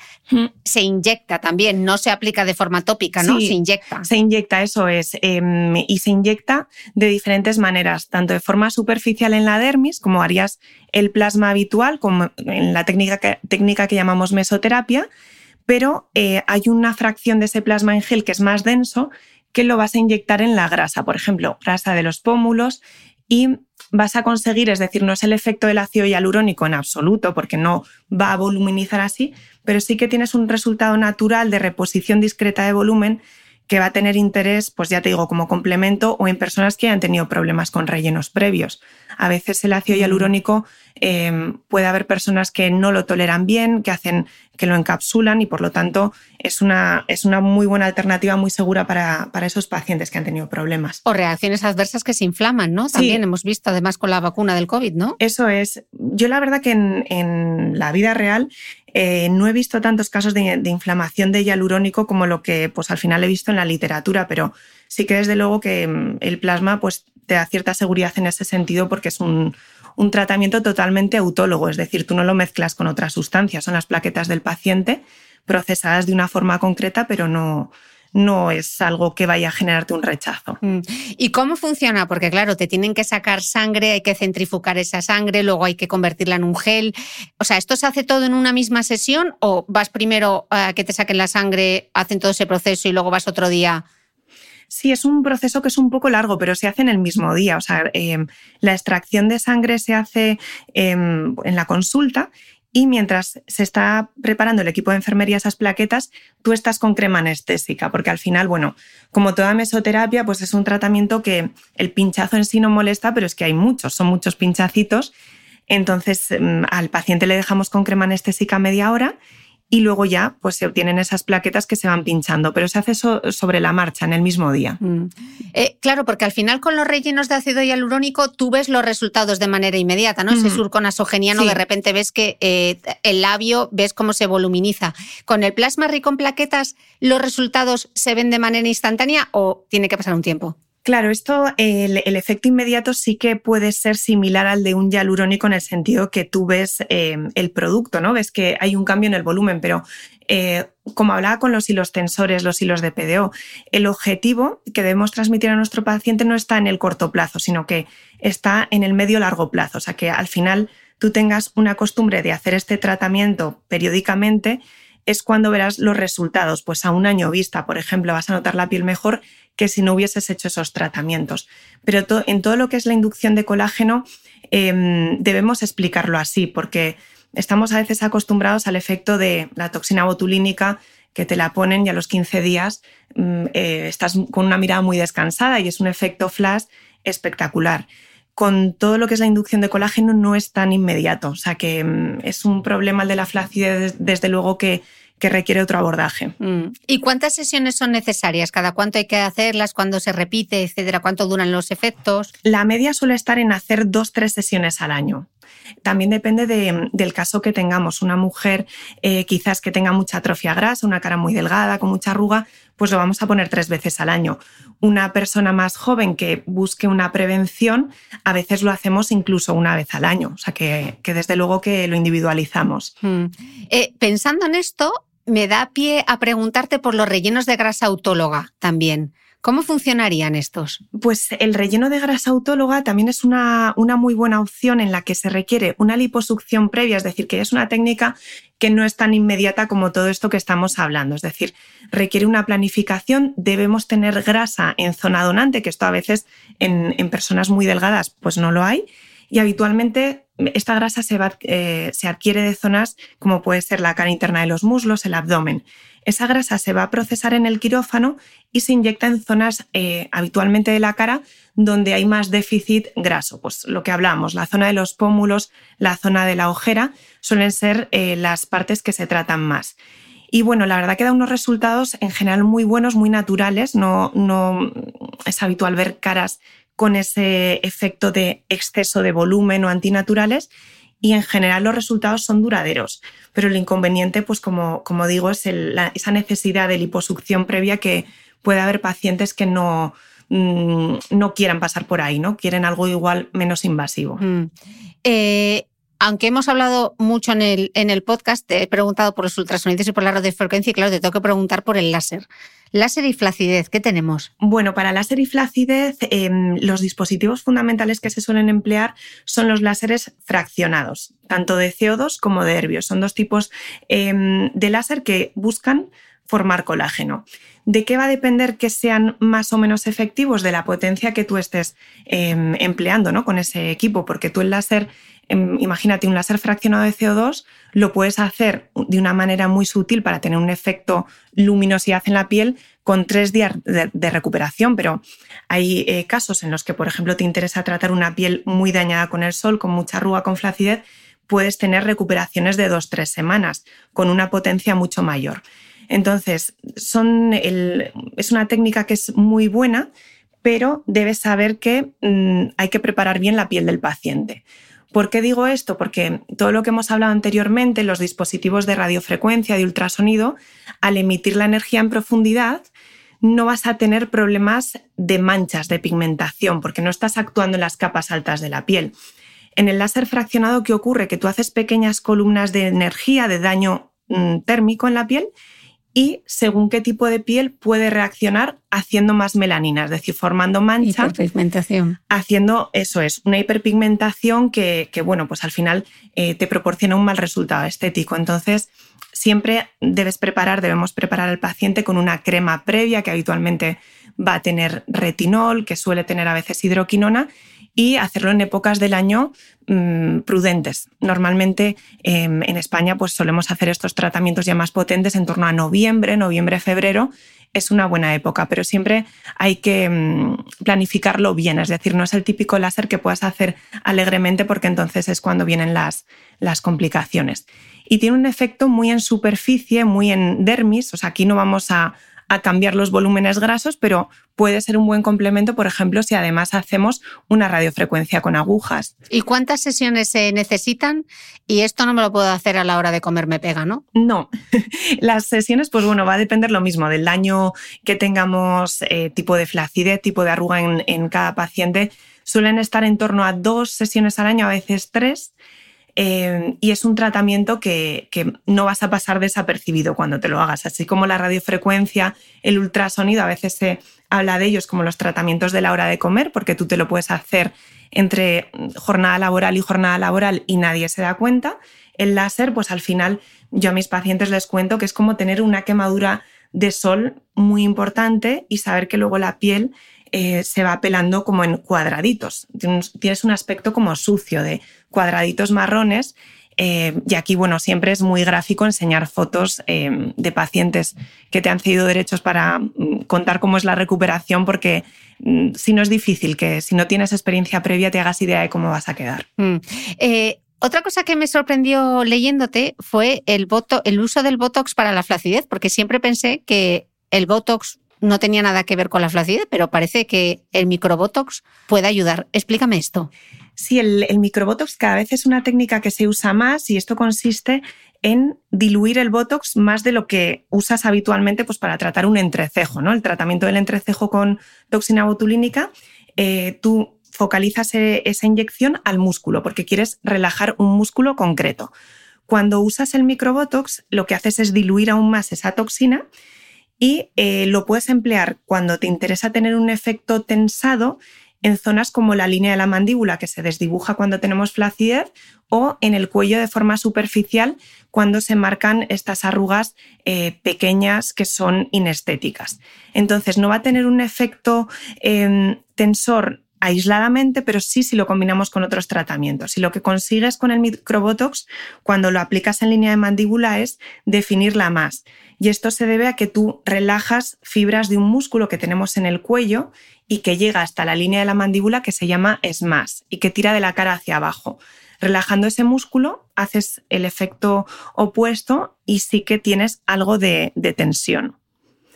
se inyecta también, no se aplica de forma tópica, ¿no? se inyecta. Se inyecta, eso es, em, y se inyecta de diferentes maneras, tanto de forma superficial en la dermis, como harías el plasma habitual, como en la técnica que, técnica que llamamos mesoterapia, pero eh, hay una fracción de ese plasma en gel que es más denso que lo vas a inyectar en la grasa, por ejemplo, grasa de los pómulos y vas a conseguir, es decir, no es el efecto del ácido hialurónico en absoluto, porque no va a voluminizar así, pero sí que tienes un resultado natural de reposición discreta de volumen que va a tener interés, pues ya te digo, como complemento o en personas que hayan tenido problemas con rellenos previos. A veces el ácido hialurónico eh, puede haber personas que no lo toleran bien, que hacen que lo encapsulan y por lo tanto es una, es una muy buena alternativa, muy segura para, para, esos pacientes que han tenido problemas. O reacciones adversas que se inflaman, ¿no? También hemos visto además con la vacuna del COVID, ¿no? Eso es. Yo la verdad que en, en la vida real eh, no he visto tantos casos de, inflamación de hialurónico como lo que pues, al final he visto en la literatura, pero sí que desde luego que mm, el plasma pues, te da cierta seguridad en ese sentido porque es un, un tratamiento totalmente autólogo, es decir, tú no lo mezclas con otras sustancias, son las plaquetas del paciente procesadas de una forma concreta, pero no, no es algo que vaya a generarte un rechazo. Mm. ¿Y cómo funciona? Porque claro, te tienen que sacar sangre, hay que centrifugar esa sangre, luego hay que convertirla en un gel. O sea, ¿esto se hace todo en una misma sesión o vas primero a que te saquen la sangre, hacen todo ese proceso y luego vas otro día? Sí, es un proceso que es un poco largo, pero se hace en el mismo día. O sea, em, la extracción de sangre se hace em, en la consulta y mientras se está preparando el equipo de enfermería esas plaquetas, tú estás con crema anestésica, porque al final, bueno, como toda mesoterapia, pues es un tratamiento que el pinchazo en sí no molesta, pero es que hay muchos, son muchos pinchacitos. Entonces, em, al paciente le dejamos con crema anestésica media hora y luego ya pues se obtienen esas plaquetas que se van pinchando, pero se hace sobre la marcha en el mismo día. Mm. Eh, claro, porque al final con los rellenos de ácido hialurónico tú ves los resultados de manera inmediata, ¿no? Ese surco nasogeniano, de repente ves que eh, el labio, ves cómo se voluminiza. Con el plasma rico en plaquetas, ¿los resultados se ven de manera instantánea o tiene que pasar un tiempo? Claro, esto, el, efecto inmediato sí que puede ser similar al de un hialurónico en el sentido que tú ves em, el producto, ¿no? Ves que hay un cambio en el volumen, pero eh, como hablaba con los hilos tensores, los hilos de PDO, el objetivo que debemos transmitir a nuestro paciente no está en el corto plazo, sino que está en el medio largo plazo. O sea, que al final tú tengas una costumbre de hacer este tratamiento periódicamente es cuando verás los resultados. Pues a un año vista, por ejemplo, vas a notar la piel mejor que si no hubieses hecho esos tratamientos. Pero en todo lo que es la inducción de colágeno em, debemos explicarlo así, porque estamos a veces acostumbrados al efecto de la toxina botulínica que te la ponen y a los 15 días mm, eh, estás con una mirada muy descansada y es un efecto flash espectacular con todo lo que es la inducción de colágeno no es tan inmediato. O sea que mm, es un problema el de la flacidez, desde luego que, que requiere otro abordaje. Mm. ¿Y cuántas sesiones son necesarias? ¿Cada cuánto hay que hacerlas? ¿Cuándo se repite? Etcétera. ¿Cuánto duran los efectos? La media suele estar en hacer dos, tres sesiones al año. También depende del caso que tengamos. Una mujer eh, quizás que tenga mucha atrofia grasa, una cara muy delgada, con mucha arruga, pues lo vamos a poner tres veces al año. Una persona más joven que busque una prevención, a veces lo hacemos incluso una vez al año. O sea que, desde luego que lo individualizamos. Mm. Eh, pensando en esto, me da pie a preguntarte por los rellenos de grasa autóloga también. ¿Cómo funcionarían estos? Pues el relleno de grasa autóloga también es una, una, muy buena opción en la que se requiere una liposucción previa, es decir, que es una técnica que no es tan inmediata como todo esto que estamos hablando. Es decir, requiere una planificación, debemos tener grasa en zona donante, que esto a veces en, en personas muy delgadas pues no lo hay. Y habitualmente esta grasa se, eh, se, adquiere de zonas como puede ser la cara interna de los muslos, el abdomen. Esa grasa se va a procesar en el quirófano y se inyecta en zonas eh, habitualmente de la cara donde hay más déficit graso. Pues lo que hablamos, la zona de los pómulos, la zona de la ojera, suelen ser eh, las partes que se tratan más. Y bueno, la verdad que da unos resultados en general muy buenos, muy naturales. No es habitual ver caras con ese efecto de exceso de volumen o antinaturales y en general los resultados son duraderos. Pero el inconveniente, pues como, como digo, es esa necesidad de liposucción previa que puede haber pacientes que no, mm, no quieran pasar por ahí, ¿no? Quieren algo igual menos invasivo. Mm. Eh, aunque hemos hablado mucho en el, podcast, te he preguntado por los ultrasonidos y por la radiofrecuencia y claro, te tengo que preguntar por el láser. Láser y flacidez, ¿qué tenemos? Bueno, para láser y flacidez, em, los dispositivos fundamentales que se suelen emplear son los láseres fraccionados, tanto de CO2 como de herbios. Son dos tipos em, de láser que buscan formar colágeno. ¿De qué va a depender que sean más o menos efectivos? De la potencia que tú estés em, empleando ¿no? con ese equipo, porque tú el láser imagínate un láser fraccionado de CO2, lo puedes hacer de una manera muy sutil para tener un efecto luminosidad en la piel con tres días de, recuperación, pero hay eh, casos en los que, por ejemplo, te interesa tratar una piel muy dañada con el sol, con mucha arruga, con flacidez, puedes tener recuperaciones de dos, tres semanas con una potencia mucho mayor. Entonces, es una técnica que es muy buena, pero debes saber que mm, hay que preparar bien la piel del paciente. ¿Por qué digo esto? Porque todo lo que hemos hablado anteriormente, los dispositivos de radiofrecuencia, de ultrasonido, al emitir la energía en profundidad, no vas a tener problemas de manchas, de pigmentación, porque no estás actuando en las capas altas de la piel. En el láser fraccionado, ¿qué ocurre? Que tú haces pequeñas columnas de energía, de daño mm, térmico en la piel y según qué tipo de piel puede reaccionar haciendo más melanina, es decir, formando mancha. Hiperpigmentación. Haciendo, eso es, una hiperpigmentación que, bueno, pues al final eh, te proporciona un mal resultado estético. Entonces, siempre debes preparar, debemos preparar al paciente con una crema previa que habitualmente va a tener retinol, que suele tener a veces hidroquinona y hacerlo en épocas del año mm, prudentes. Normalmente em, en España pues solemos hacer estos tratamientos ya más potentes en torno a noviembre, noviembre, febrero. Es una buena época, pero siempre hay que mm, planificarlo bien. Es decir, no es el típico láser que puedas hacer alegremente porque entonces es cuando vienen las, las complicaciones. Y tiene un efecto muy en superficie, muy en dermis. O sea, aquí no vamos a, a cambiar los volúmenes grasos, pero puede ser un buen complemento, por ejemplo, si además hacemos una radiofrecuencia con agujas. ¿Y cuántas sesiones se necesitan? Y esto no me lo puedo hacer a la hora de comer me pega, ¿no? No. (laughs) Las sesiones, pues bueno, va a depender lo mismo del daño que tengamos, eh, tipo de flacidez, tipo de arruga en, en cada paciente. Suelen estar en torno a dos sesiones al año, a veces tres. Eh, y es un tratamiento que, no vas a pasar desapercibido cuando te lo hagas, así como la radiofrecuencia, el ultrasonido, a veces se habla de ellos como los tratamientos de la hora de comer, porque tú te lo puedes hacer entre jornada laboral y jornada laboral y nadie se da cuenta. El láser, pues al final yo a mis pacientes les cuento que es como tener una quemadura de sol muy importante y saber que luego la piel eh, se va pelando como en cuadraditos. Tienes un aspecto como sucio de cuadraditos marrones. Eh, y aquí, bueno, siempre es muy gráfico enseñar fotos eh, de pacientes que te han cedido derechos para mm, contar cómo es la recuperación, porque mm, si no es difícil que si no tienes experiencia previa te hagas idea de cómo vas a quedar. Mm. otra cosa que me sorprendió leyéndote fue el, el uso del Botox para la flacidez, porque siempre pensé que el Botox no tenía nada que ver con la flacidez, pero parece que el microbotox puede ayudar. Explícame esto. Sí, el, microbotox cada vez es una técnica que se usa más y esto consiste en diluir el botox más de lo que usas habitualmente pues, para tratar un entrecejo. ¿no? El tratamiento del entrecejo con toxina botulínica, eh, tú focalizas e, esa inyección al músculo porque quieres relajar un músculo concreto. Cuando usas el microbotox, lo que haces es diluir aún más esa toxina y eh, lo puedes emplear cuando te interesa tener un efecto tensado en zonas como la línea de la mandíbula que se desdibuja cuando tenemos flacidez o en el cuello de forma superficial cuando se marcan estas arrugas eh, pequeñas que son inestéticas. Entonces no va a tener un efecto em, tensor aisladamente, pero sí si lo combinamos con otros tratamientos. Y lo que consigues con el microbotox cuando lo aplicas en línea de mandíbula es definirla más. Y esto se debe a que tú relajas fibras de un músculo que tenemos en el cuello y que llega hasta la línea de la mandíbula que se llama SMAS y que tira de la cara hacia abajo. Relajando ese músculo haces el efecto opuesto y sí que tienes algo de, de tensión.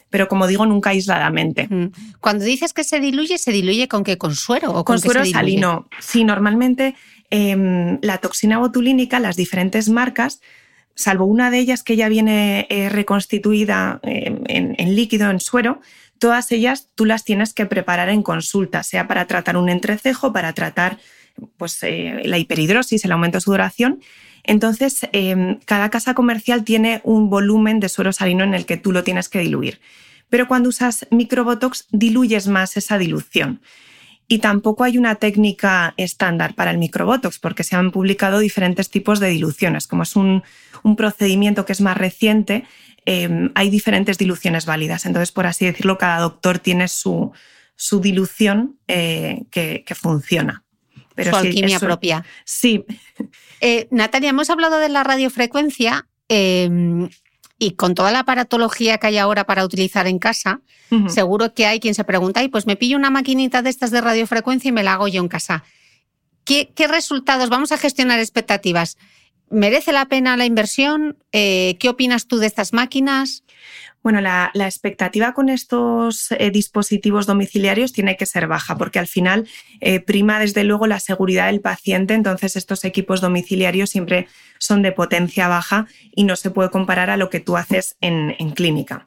pero como digo, nunca aisladamente. Mm. Cuando dices que se diluye, ¿se diluye con qué? ¿Con suero o con, suero salino? Sí, normalmente em, la toxina botulínica, las diferentes marcas, salvo una de ellas que ya viene eh, reconstituida em, en, líquido, en suero, todas ellas tú las tienes que preparar en consulta, sea para tratar un entrecejo, para tratar pues, eh, la hiperhidrosis, el aumento de sudoración. Entonces, em, cada casa comercial tiene un volumen de suero salino en el que tú lo tienes que diluir. Pero cuando usas microbotox, diluyes más esa dilución. Y tampoco hay una técnica estándar para el microbotox, porque se han publicado diferentes tipos de diluciones. Como es un, procedimiento que es más reciente, em, hay diferentes diluciones válidas. Entonces, por así decirlo, cada doctor tiene su, dilución eh, que, funciona. Pero su alquimia propia. Sí. Eh, Natalia, hemos hablado de la radiofrecuencia em, y con toda la aparatología que hay ahora para utilizar en casa, seguro que hay quien se pregunta, y pues me pillo una maquinita de estas de radiofrecuencia y me la hago yo en casa. ¿Qué, resultados? Vamos a gestionar expectativas. ¿Merece la pena la inversión? Eh, ¿Qué opinas tú de estas máquinas? Bueno, la, expectativa con estos eh, dispositivos domiciliarios tiene que ser baja, porque al final eh, prima desde luego la seguridad del paciente, entonces estos equipos domiciliarios siempre son de potencia baja y no se puede comparar a lo que tú haces en, clínica.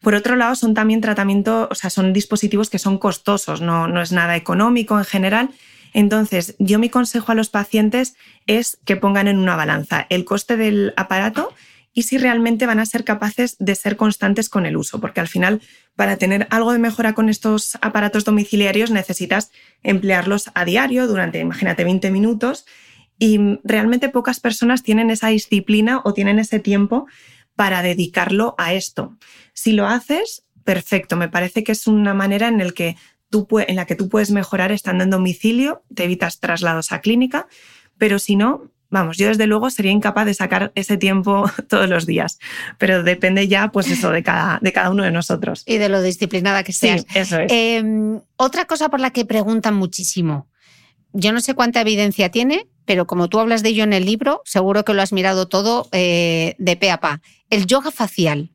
Por otro lado, son también tratamientos, o sea, son dispositivos que son costosos, no, no es nada económico en general. Entonces, yo mi consejo a los pacientes es que pongan en una balanza el coste del aparato y si realmente van a ser capaces de ser constantes con el uso, porque al final para tener algo de mejora con estos aparatos domiciliarios necesitas emplearlos a diario durante, imagínate, 20 minutos y realmente pocas personas tienen esa disciplina o tienen ese tiempo para dedicarlo a esto. Si lo haces, perfecto, me parece que es una manera en, el que tú, en la que tú puedes mejorar estando en domicilio, te evitas traslados a clínica, pero si no, Vamos, yo desde luego sería incapaz de sacar ese tiempo (laughs) todos los días, pero depende ya, pues eso, de cada, de cada uno de nosotros. Y de lo disciplinada que seas. Sí, eso es. Em, otra cosa por la que preguntan muchísimo. Yo no sé cuánta evidencia tiene, pero como tú hablas de ello en el libro, seguro que lo has mirado todo eh, de pe a pa. El yoga facial.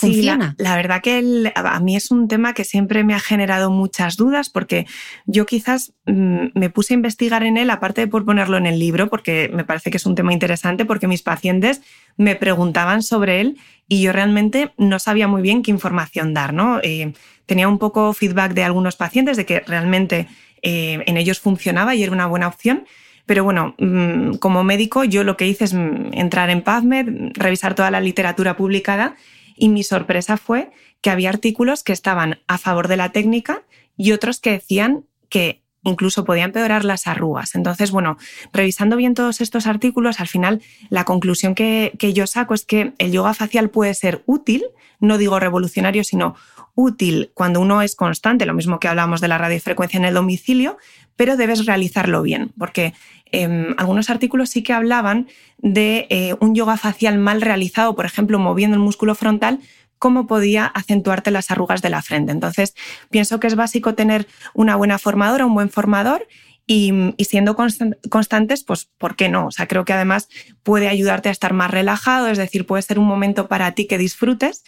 Sí, la, verdad que a mí es un tema que siempre me ha generado muchas dudas porque yo quizás mm, me puse a investigar en él, aparte de por ponerlo en el libro, porque me parece que es un tema interesante, porque mis pacientes me preguntaban sobre él y yo realmente no sabía muy bien qué información dar. ¿no? Eh, tenía un poco feedback de algunos pacientes de que realmente eh, en ellos funcionaba y era una buena opción. Pero bueno, mm, como médico yo lo que hice es mm, entrar en PubMed, revisar toda la literatura publicada y mi sorpresa fue que había artículos que estaban a favor de la técnica y otros que decían que incluso podían empeorar las arrugas. Entonces, bueno, revisando bien todos estos artículos, al final la conclusión que, yo saco es que el yoga facial puede ser útil, no digo revolucionario, sino útil cuando uno es constante, lo mismo que hablamos de la radiofrecuencia en el domicilio, pero debes realizarlo bien, porque em, algunos artículos sí que hablaban de eh, un yoga facial mal realizado, por ejemplo, moviendo el músculo frontal, cómo podía acentuarte las arrugas de la frente. Entonces, pienso que es básico tener una buena formadora, un buen formador y, siendo constantes, pues, ¿por qué no? O sea, creo que además puede ayudarte a estar más relajado, es decir, puede ser un momento para ti que disfrutes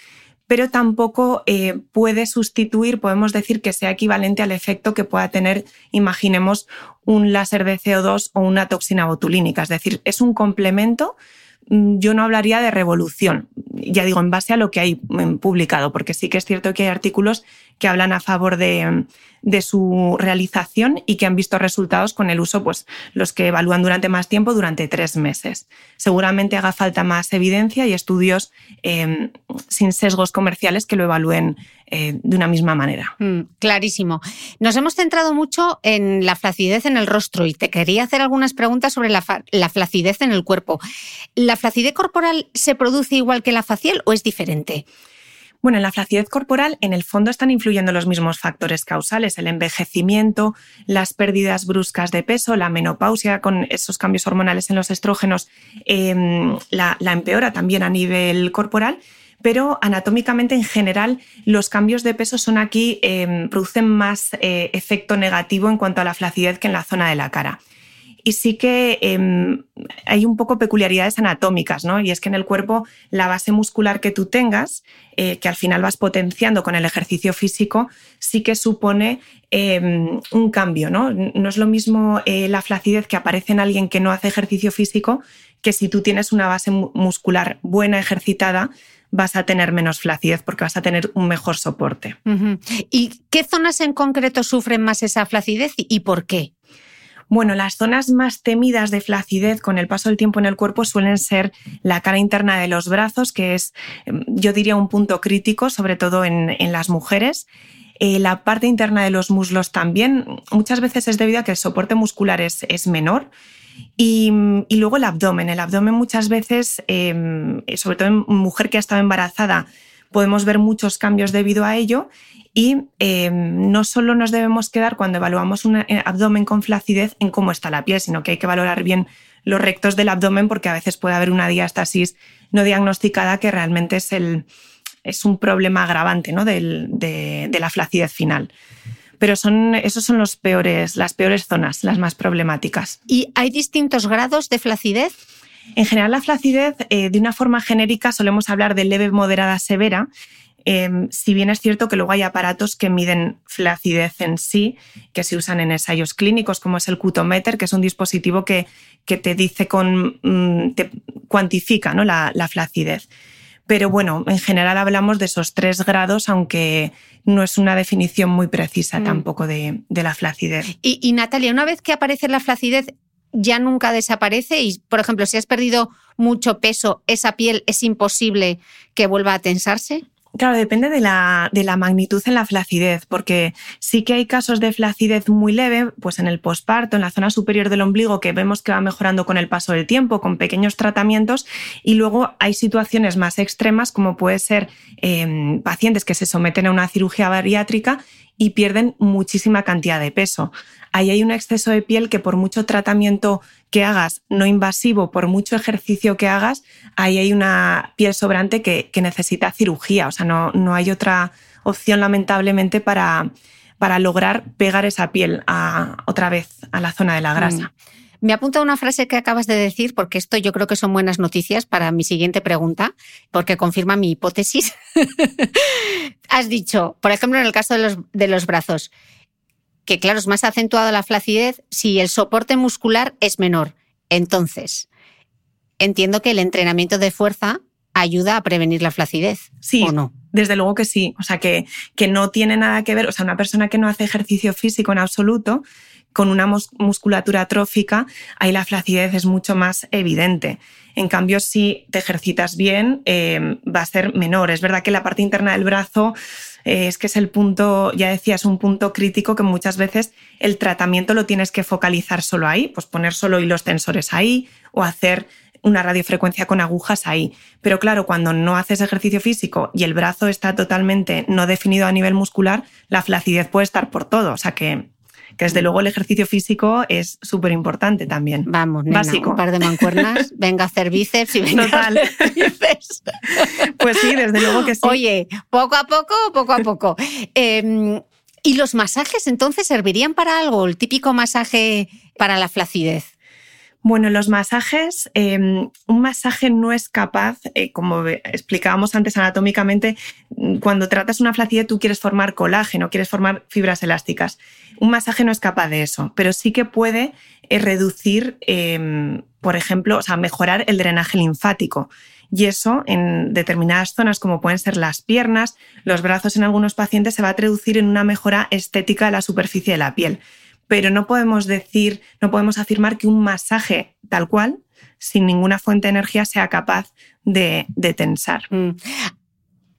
pero tampoco eh, puede sustituir, podemos decir que sea equivalente al efecto que pueda tener, imaginemos, un láser de CO2 o una toxina botulínica. Es decir, es un complemento. Mm, yo no hablaría de revolución, ya digo, en base a lo que hay mm, publicado, porque sí que es cierto que hay artículos que hablan a favor de, su realización y que han visto resultados con el uso, pues los que evalúan durante más tiempo, durante tres meses. Seguramente haga falta más evidencia y estudios em, sin sesgos comerciales que lo evalúen eh, de una misma manera. Mm, clarísimo. Nos hemos centrado mucho en la flacidez en el rostro y te quería hacer algunas preguntas sobre la flacidez en el cuerpo. ¿La flacidez corporal se produce igual que la facial o es diferente? Bueno, en la flacidez corporal, en el fondo están influyendo los mismos factores causales, el envejecimiento, las pérdidas bruscas de peso, la menopausia con esos cambios hormonales en los estrógenos, em, la, empeora también a nivel corporal pero anatómicamente en general los cambios de peso son aquí, em, producen más eh, efecto negativo en cuanto a la flacidez que en la zona de la cara. Y sí que em, hay un poco peculiaridades anatómicas, ¿no? Y es que en el cuerpo la base muscular que tú tengas, eh, que al final vas potenciando con el ejercicio físico, sí que supone em, un cambio, ¿no? No es lo mismo eh, la flacidez que aparece en alguien que no hace ejercicio físico que si tú tienes una base muscular buena, ejercitada, vas a tener menos flacidez porque vas a tener un mejor soporte. ¿Y qué zonas en concreto sufren más esa flacidez y por qué? Bueno, las zonas más temidas de flacidez con el paso del tiempo en el cuerpo suelen ser la cara interna de los brazos, que es, em, yo diría, un punto crítico, sobre todo en, las mujeres. Eh, la parte interna de los muslos también, muchas veces es debido a que el soporte muscular es, menor. Y, luego el abdomen. El abdomen muchas veces, em, sobre todo en mujer que ha estado embarazada, podemos ver muchos cambios debido a ello y em, no solo nos debemos quedar cuando evaluamos un eh, abdomen con flacidez en cómo está la piel, sino que hay que valorar bien los rectos del abdomen porque a veces puede haber una diástasis no diagnosticada que realmente es, el, es un problema agravante ¿no? de, la flacidez final. Pero son, esos son los peores, las peores zonas, las más problemáticas. ¿Y hay distintos grados de flacidez? En general, la flacidez, eh, de una forma genérica, solemos hablar de leve, moderada, severa, Em, si bien es cierto que luego hay aparatos que miden flacidez en sí, que se usan en ensayos clínicos, como es el Cutometer, que es un dispositivo que, que te dice con. Mm, te cuantifica ¿no? la, flacidez. Pero bueno, en general hablamos de esos tres grados, aunque no es una definición muy precisa mm. tampoco de, la flacidez. Y, y Natalia, una vez que aparece la flacidez, ya nunca desaparece y, por ejemplo, si has perdido mucho peso, esa piel es imposible que vuelva a tensarse? Claro, depende de la, de la, magnitud en la flacidez, porque sí que hay casos de flacidez muy leve, pues en el posparto, en la zona superior del ombligo, que vemos que va mejorando con el paso del tiempo, con pequeños tratamientos, y luego hay situaciones más extremas, como puede ser em, pacientes que se someten a una cirugía bariátrica y pierden muchísima cantidad de peso. Ahí hay un exceso de piel que por mucho tratamiento que hagas no invasivo, por mucho ejercicio que hagas, ahí hay una piel sobrante que, necesita cirugía. O sea, no, no, hay otra opción, lamentablemente, para, para lograr pegar esa piel otra vez a la zona de la grasa. Mm. Me apunta una frase que acabas de decir, porque esto yo creo que son buenas noticias para mi siguiente pregunta, porque confirma mi hipótesis. (laughs) Has dicho, por ejemplo, en el caso de los, de los brazos, que claro, es más acentuada la flacidez si el soporte muscular es menor. Entonces, entiendo que el entrenamiento de fuerza ayuda a prevenir la flacidez. Sí, ¿o no? Desde luego que sí. O sea, que, que no tiene nada que ver. O sea, una persona que no hace ejercicio físico en absoluto, con una musculatura atrófica, ahí la flacidez es mucho más evidente. En cambio, si te ejercitas bien, eh, va a ser menor. Es verdad que la parte interna del brazo eh, es que es el punto, ya decía, es un punto crítico que muchas veces el tratamiento lo tienes que focalizar solo ahí, pues poner solo hilos tensores ahí o hacer una radiofrecuencia con agujas ahí. Pero claro, cuando no haces ejercicio físico y el brazo está totalmente no definido a nivel muscular, la flacidez puede estar por todo. O sea que que desde luego el ejercicio físico es súper importante también. Vamos, básico. Un par de mancuernas, (laughs) venga a hacer bíceps y venga a hacer bíceps. pues sí, desde luego que sí. Oye, poco a poco, poco a poco. (laughs) Em, ¿Y los masajes entonces servirían para algo? El típico masaje para la flacidez. Bueno, los masajes, em, un masaje no es capaz, eh, como explicábamos antes anatómicamente, cuando tratas una flacidez tú quieres formar colágeno, quieres formar fibras elásticas. Un masaje no es capaz de eso, pero sí que puede eh, reducir, em, por ejemplo, o sea, mejorar el drenaje linfático. Y eso en determinadas zonas, como pueden ser las piernas, los brazos en algunos pacientes, se va a traducir en una mejora estética de la superficie de la piel pero no podemos decir, no podemos afirmar que un masaje tal cual, sin ninguna fuente de energía, sea capaz de, tensar. Mm.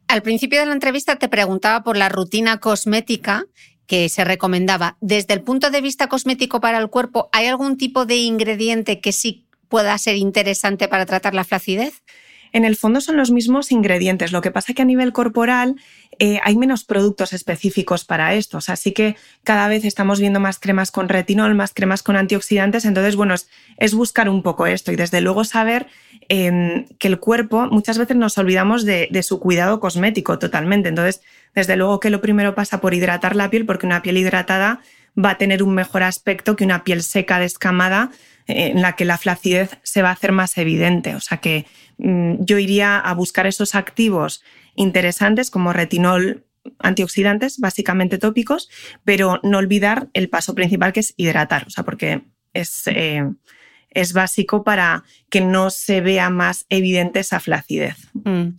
Al principio de la entrevista te preguntaba por la rutina cosmética que se recomendaba. Desde el punto de vista cosmético para el cuerpo, ¿hay algún tipo de ingrediente que sí pueda ser interesante para tratar la flacidez? En el fondo son los mismos ingredientes. Lo que pasa que a nivel corporal eh, hay menos productos específicos para esto. Así que cada vez estamos viendo más cremas con retinol, más cremas con antioxidantes. Entonces, bueno, es, buscar un poco esto y desde luego saber em, que el cuerpo, muchas veces nos olvidamos de, de su cuidado cosmético totalmente. Entonces, desde luego que lo primero pasa por hidratar la piel, porque una piel hidratada va a tener un mejor aspecto que una piel seca, descamada, en la que la flacidez se va a hacer más evidente. O sea que mm, yo iría a buscar esos activos interesantes como retinol, antioxidantes, básicamente tópicos, pero no olvidar el paso principal que es hidratar, o sea, porque es, eh, es básico para que no se vea más evidente esa flacidez. Mm.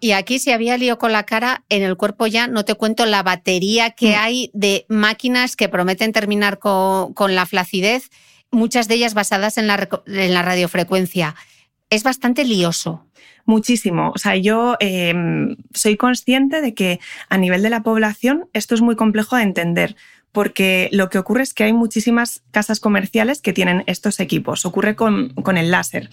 y aquí si había lío con la cara, en el cuerpo ya no te cuento la batería que mm. hay de máquinas que prometen terminar con, la flacidez, muchas de ellas basadas en la, en la radiofrecuencia. Es bastante lioso. Muchísimo. O sea, yo em, soy consciente de que a nivel de la población esto es muy complejo de entender porque lo que ocurre es que hay muchísimas casas comerciales que tienen estos equipos. Ocurre con, el láser.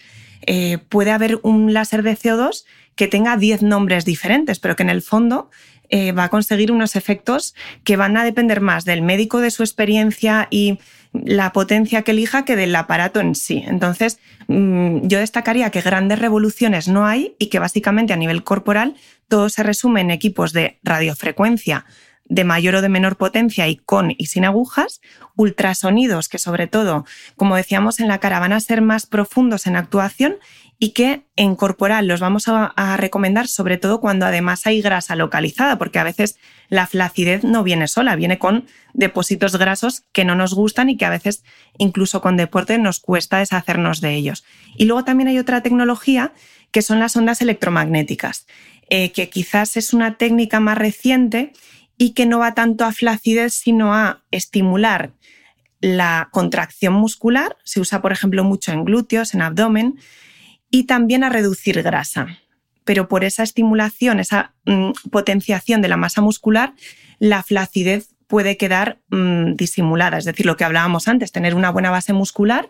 Eh, puede haber un láser de CO2 que tenga 10 nombres diferentes, pero que en el fondo eh, va a conseguir unos efectos que van a depender más del médico, de su experiencia y la potencia que elija que del aparato en sí. Entonces, mm, yo destacaría que grandes revoluciones no hay y que básicamente a nivel corporal todo se resume en equipos de radiofrecuencia de mayor o de menor potencia y con y sin agujas, ultrasonidos que sobre todo, como decíamos en la cara, van a ser más profundos en actuación y que en corporal los vamos a, recomendar sobre todo cuando además hay grasa localizada, porque a veces la flacidez no viene sola, viene con depósitos grasos que no nos gustan y que a veces incluso con deporte nos cuesta deshacernos de ellos. Y luego también hay otra tecnología que son las ondas electromagnéticas, eh, que quizás es una técnica más reciente y que no va tanto a flacidez, sino a estimular la contracción muscular. Se usa, por ejemplo, mucho en glúteos, en abdomen, y también a reducir grasa. Pero por esa estimulación, esa mm, potenciación de la masa muscular, la flacidez puede quedar mm, disimulada. Es decir, lo que hablábamos antes, tener una buena base muscular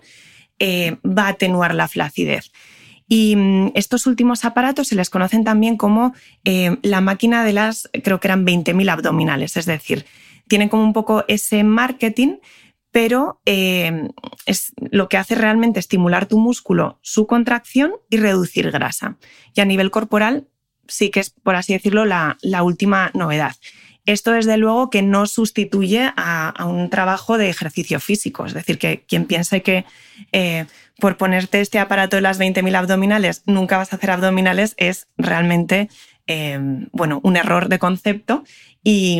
eh, va a atenuar la flacidez. Y mm, estos últimos aparatos se les conocen también como eh, la máquina de las, creo que eran 20.000 abdominales, es decir, tienen como un poco ese marketing, pero eh, es lo que hace realmente estimular tu músculo, su contracción y reducir grasa. Y a nivel corporal sí que es, por así decirlo, la, última novedad. Esto, desde luego, que no sustituye a, un trabajo de ejercicio físico. Es decir, que quien piense que eh, por ponerte este aparato de las 20.000 abdominales, nunca vas a hacer abdominales, es realmente eh, bueno, un error de concepto y,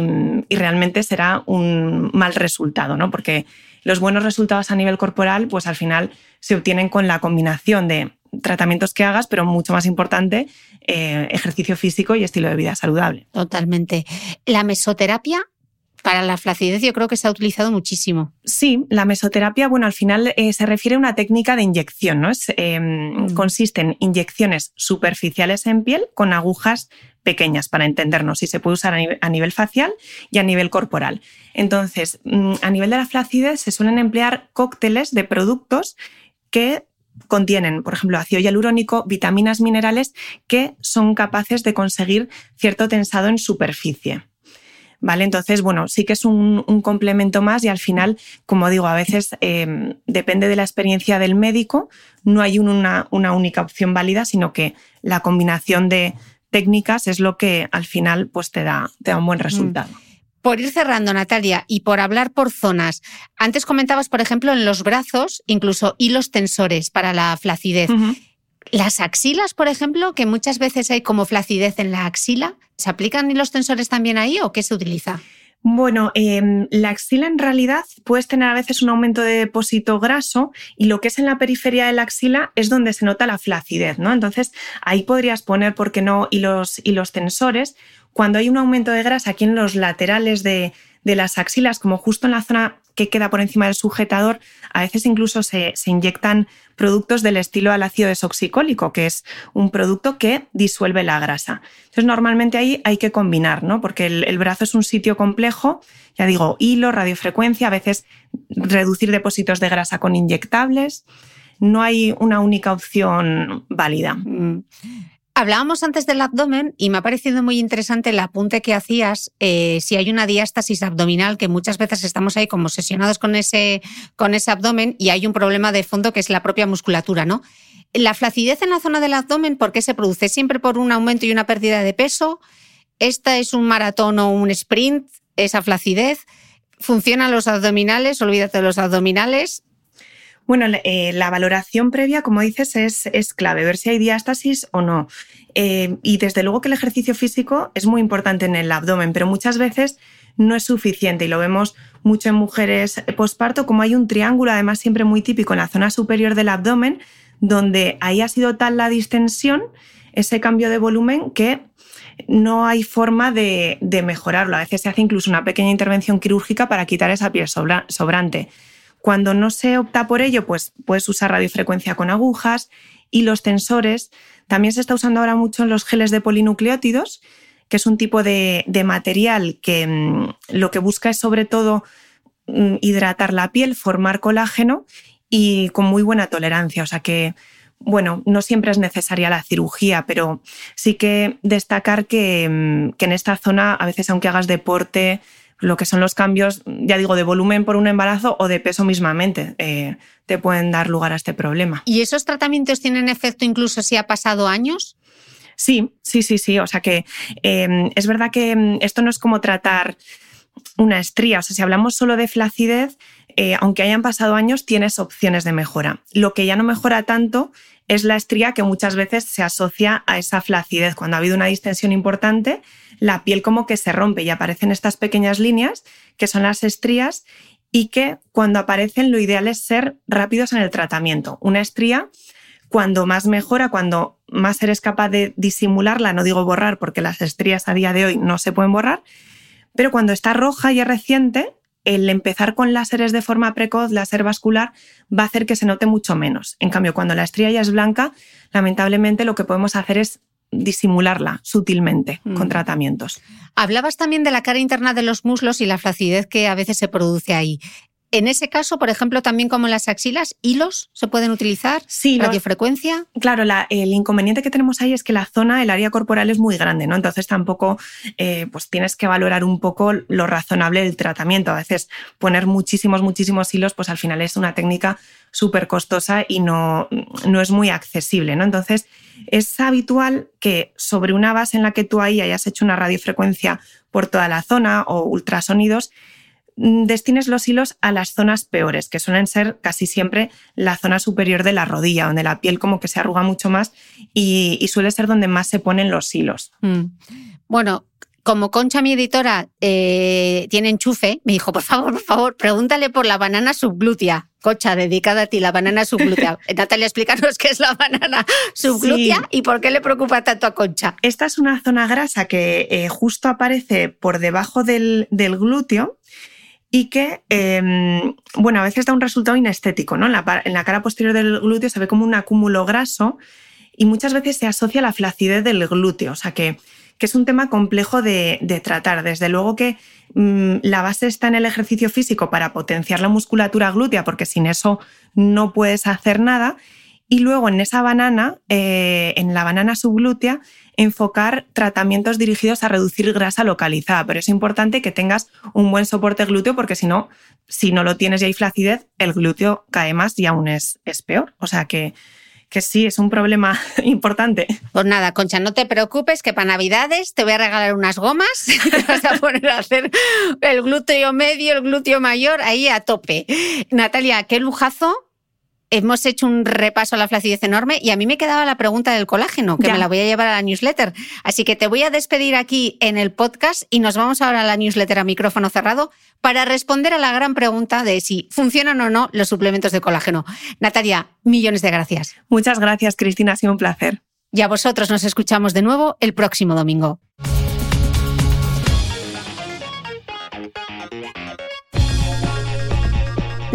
realmente será un mal resultado, ¿no? Porque los buenos resultados a nivel corporal, pues al final se obtienen con la combinación de tratamientos que hagas, pero mucho más importante, eh, ejercicio físico y estilo de vida saludable. Totalmente. La mesoterapia para la flacidez yo creo que se ha utilizado muchísimo. Sí, la mesoterapia, bueno, al final eh, se refiere a una técnica de inyección, ¿no? Es, em, mm. Consiste en inyecciones superficiales en piel con agujas pequeñas para entendernos y se puede usar a nivel, facial y a nivel corporal. Entonces, mm, a nivel de la flacidez se suelen emplear cócteles de productos que contienen, por ejemplo, ácido hialurónico, vitaminas, minerales que son capaces de conseguir cierto tensado en superficie. ¿Vale? Entonces, bueno, sí que es un, complemento más y al final, como digo, a veces em, depende de la experiencia del médico, no hay una, única opción válida, sino que la combinación de técnicas es lo que al final pues, te, da, te da un buen mm. resultado. Por ir cerrando, Natalia, y por hablar por zonas, antes comentabas, por ejemplo, en los brazos, incluso hilos tensores para la flacidez. Las axilas, por ejemplo, que muchas veces hay como flacidez en la axila, ¿se aplican los tensores también ahí o qué se utiliza? Bueno, em, la axila en realidad puedes tener a veces un aumento de depósito graso y lo que es en la periferia de la axila es donde se nota la flacidez, ¿no? Entonces ahí podrías poner, ¿por qué no? Y los, tensores. Cuando hay un aumento de grasa aquí en los laterales de, de las axilas, como justo en la zona que queda por encima del sujetador, a veces incluso se, inyectan productos del estilo al ácido desoxicólico, que es un producto que disuelve la grasa. Entonces, normalmente ahí hay que combinar, ¿no? Porque el, brazo es un sitio complejo, ya digo, hilo, radiofrecuencia, a veces reducir depósitos de grasa con inyectables. No hay una única opción válida. Mm. Hablábamos antes del abdomen y me ha parecido muy interesante el apunte que hacías eh, si hay una diástasis abdominal, que muchas veces estamos ahí como sesionados con ese, con ese abdomen y hay un problema de fondo que es la propia musculatura, ¿no? La flacidez en la zona del abdomen, ¿por qué se produce? ¿Siempre por un aumento y una pérdida de peso? ¿Esta es un maratón o un sprint, esa flacidez? ¿Funcionan los abdominales? Olvídate de los abdominales. Bueno, eh, la valoración previa, como dices, es, clave, ver si hay diástasis o no. Eh, y desde luego que el ejercicio físico es muy importante en el abdomen, pero muchas veces no es suficiente y lo vemos mucho en mujeres posparto, como hay un triángulo, además siempre muy típico en la zona superior del abdomen, donde ahí ha sido tal la distensión, ese cambio de volumen, que no hay forma de mejorarlo. A veces se hace incluso una pequeña intervención quirúrgica para quitar esa piel sobrante. Cuando no se opta por ello, pues puedes usar radiofrecuencia con agujas y los tensores. También se está usando ahora mucho en los geles de polinucleótidos, que es un tipo de, material que mm, lo que busca es sobre todo mm, hidratar la piel, formar colágeno y con muy buena tolerancia. O sea que, bueno, no siempre es necesaria la cirugía, pero sí que destacar que, mm, en esta zona, a veces aunque hagas deporte, lo que son los cambios, ya digo, de volumen por un embarazo o de peso mismamente, eh, te pueden dar lugar a este problema. ¿Y esos tratamientos tienen efecto incluso si ha pasado años? Sí, sí, sí, sí. O sea que em, es verdad que em, esto no es como tratar una estría. O sea, si hablamos solo de flacidez, eh, aunque hayan pasado años, tienes opciones de mejora. Lo que ya no mejora tanto es la estría que muchas veces se asocia a esa flacidez. Cuando ha habido una distensión importante, la piel como que se rompe y aparecen estas pequeñas líneas que son las estrías y que cuando aparecen lo ideal es ser rápidos en el tratamiento. Una estría cuando más mejora, cuando más eres capaz de disimularla, no digo borrar porque las estrías a día de hoy no se pueden borrar, pero cuando está roja y es reciente, el empezar con láseres de forma precoz, láser vascular, va a hacer que se note mucho menos. En cambio, cuando la estría ya es blanca, lamentablemente lo que podemos hacer es disimularla sutilmente con mm. tratamientos. Hablabas también de la cara interna de los muslos y la flacidez que a veces se produce ahí. En ese caso, por ejemplo, también como en las axilas, hilos se pueden utilizar, sí, radiofrecuencia. claro, el inconveniente que tenemos ahí es que la zona, el área corporal es muy grande, ¿no? Entonces tampoco eh, pues tienes que valorar un poco lo razonable del tratamiento. A veces poner muchísimos, muchísimos hilos, pues al final es una técnica súper costosa y no, no es muy accesible, ¿no? Entonces es habitual que sobre una base en la que tú ahí hayas hecho una radiofrecuencia por toda la zona o ultrasonidos, destines los hilos a las zonas peores, que suelen ser casi siempre la zona superior de la rodilla, donde la piel como que se arruga mucho más y, suele ser donde más se ponen los hilos. Mm. Bueno, como Concha, mi editora, eh, tiene enchufe, me dijo, por favor, por favor, pregúntale por la banana subglútea. Concha, dedicada a ti, la banana subglútea. (laughs) Natalia, explícanos qué es la banana subglútea y por qué le preocupa tanto a Concha. Esta es una zona grasa que eh, justo aparece por debajo del, del glúteo y que, em, bueno, a veces da un resultado inestético, ¿no? En la, cara posterior del glúteo se ve como un acúmulo graso y muchas veces se asocia a la flacidez del glúteo, o sea que, que es un tema complejo de, tratar. Desde luego que mm, la base está en el ejercicio físico para potenciar la musculatura glútea, porque sin eso no puedes hacer nada. Y luego en esa banana, eh, en la banana subglútea, enfocar tratamientos dirigidos a reducir grasa localizada, pero es importante que tengas un buen soporte glúteo porque si no, si no lo tienes y hay flacidez, el glúteo cae más y aún es, es peor. O sea que, que sí, es un problema (laughs) importante. Pues nada, Concha, no te preocupes que para Navidades te voy a regalar unas gomas (laughs) y te vas a poner a hacer el glúteo medio, el glúteo mayor, ahí a tope. Natalia, qué lujazo hemos hecho un repaso a la flacidez enorme y a mí me quedaba la pregunta del colágeno, que me la voy a llevar a la newsletter. Así que te voy a despedir aquí en el podcast y nos vamos ahora a la newsletter a micrófono cerrado para responder a la gran pregunta de si funcionan o no los suplementos de colágeno. Natalia, millones de gracias. Muchas gracias, Cristina, ha sido un placer. Y a vosotros nos escuchamos de nuevo el próximo domingo.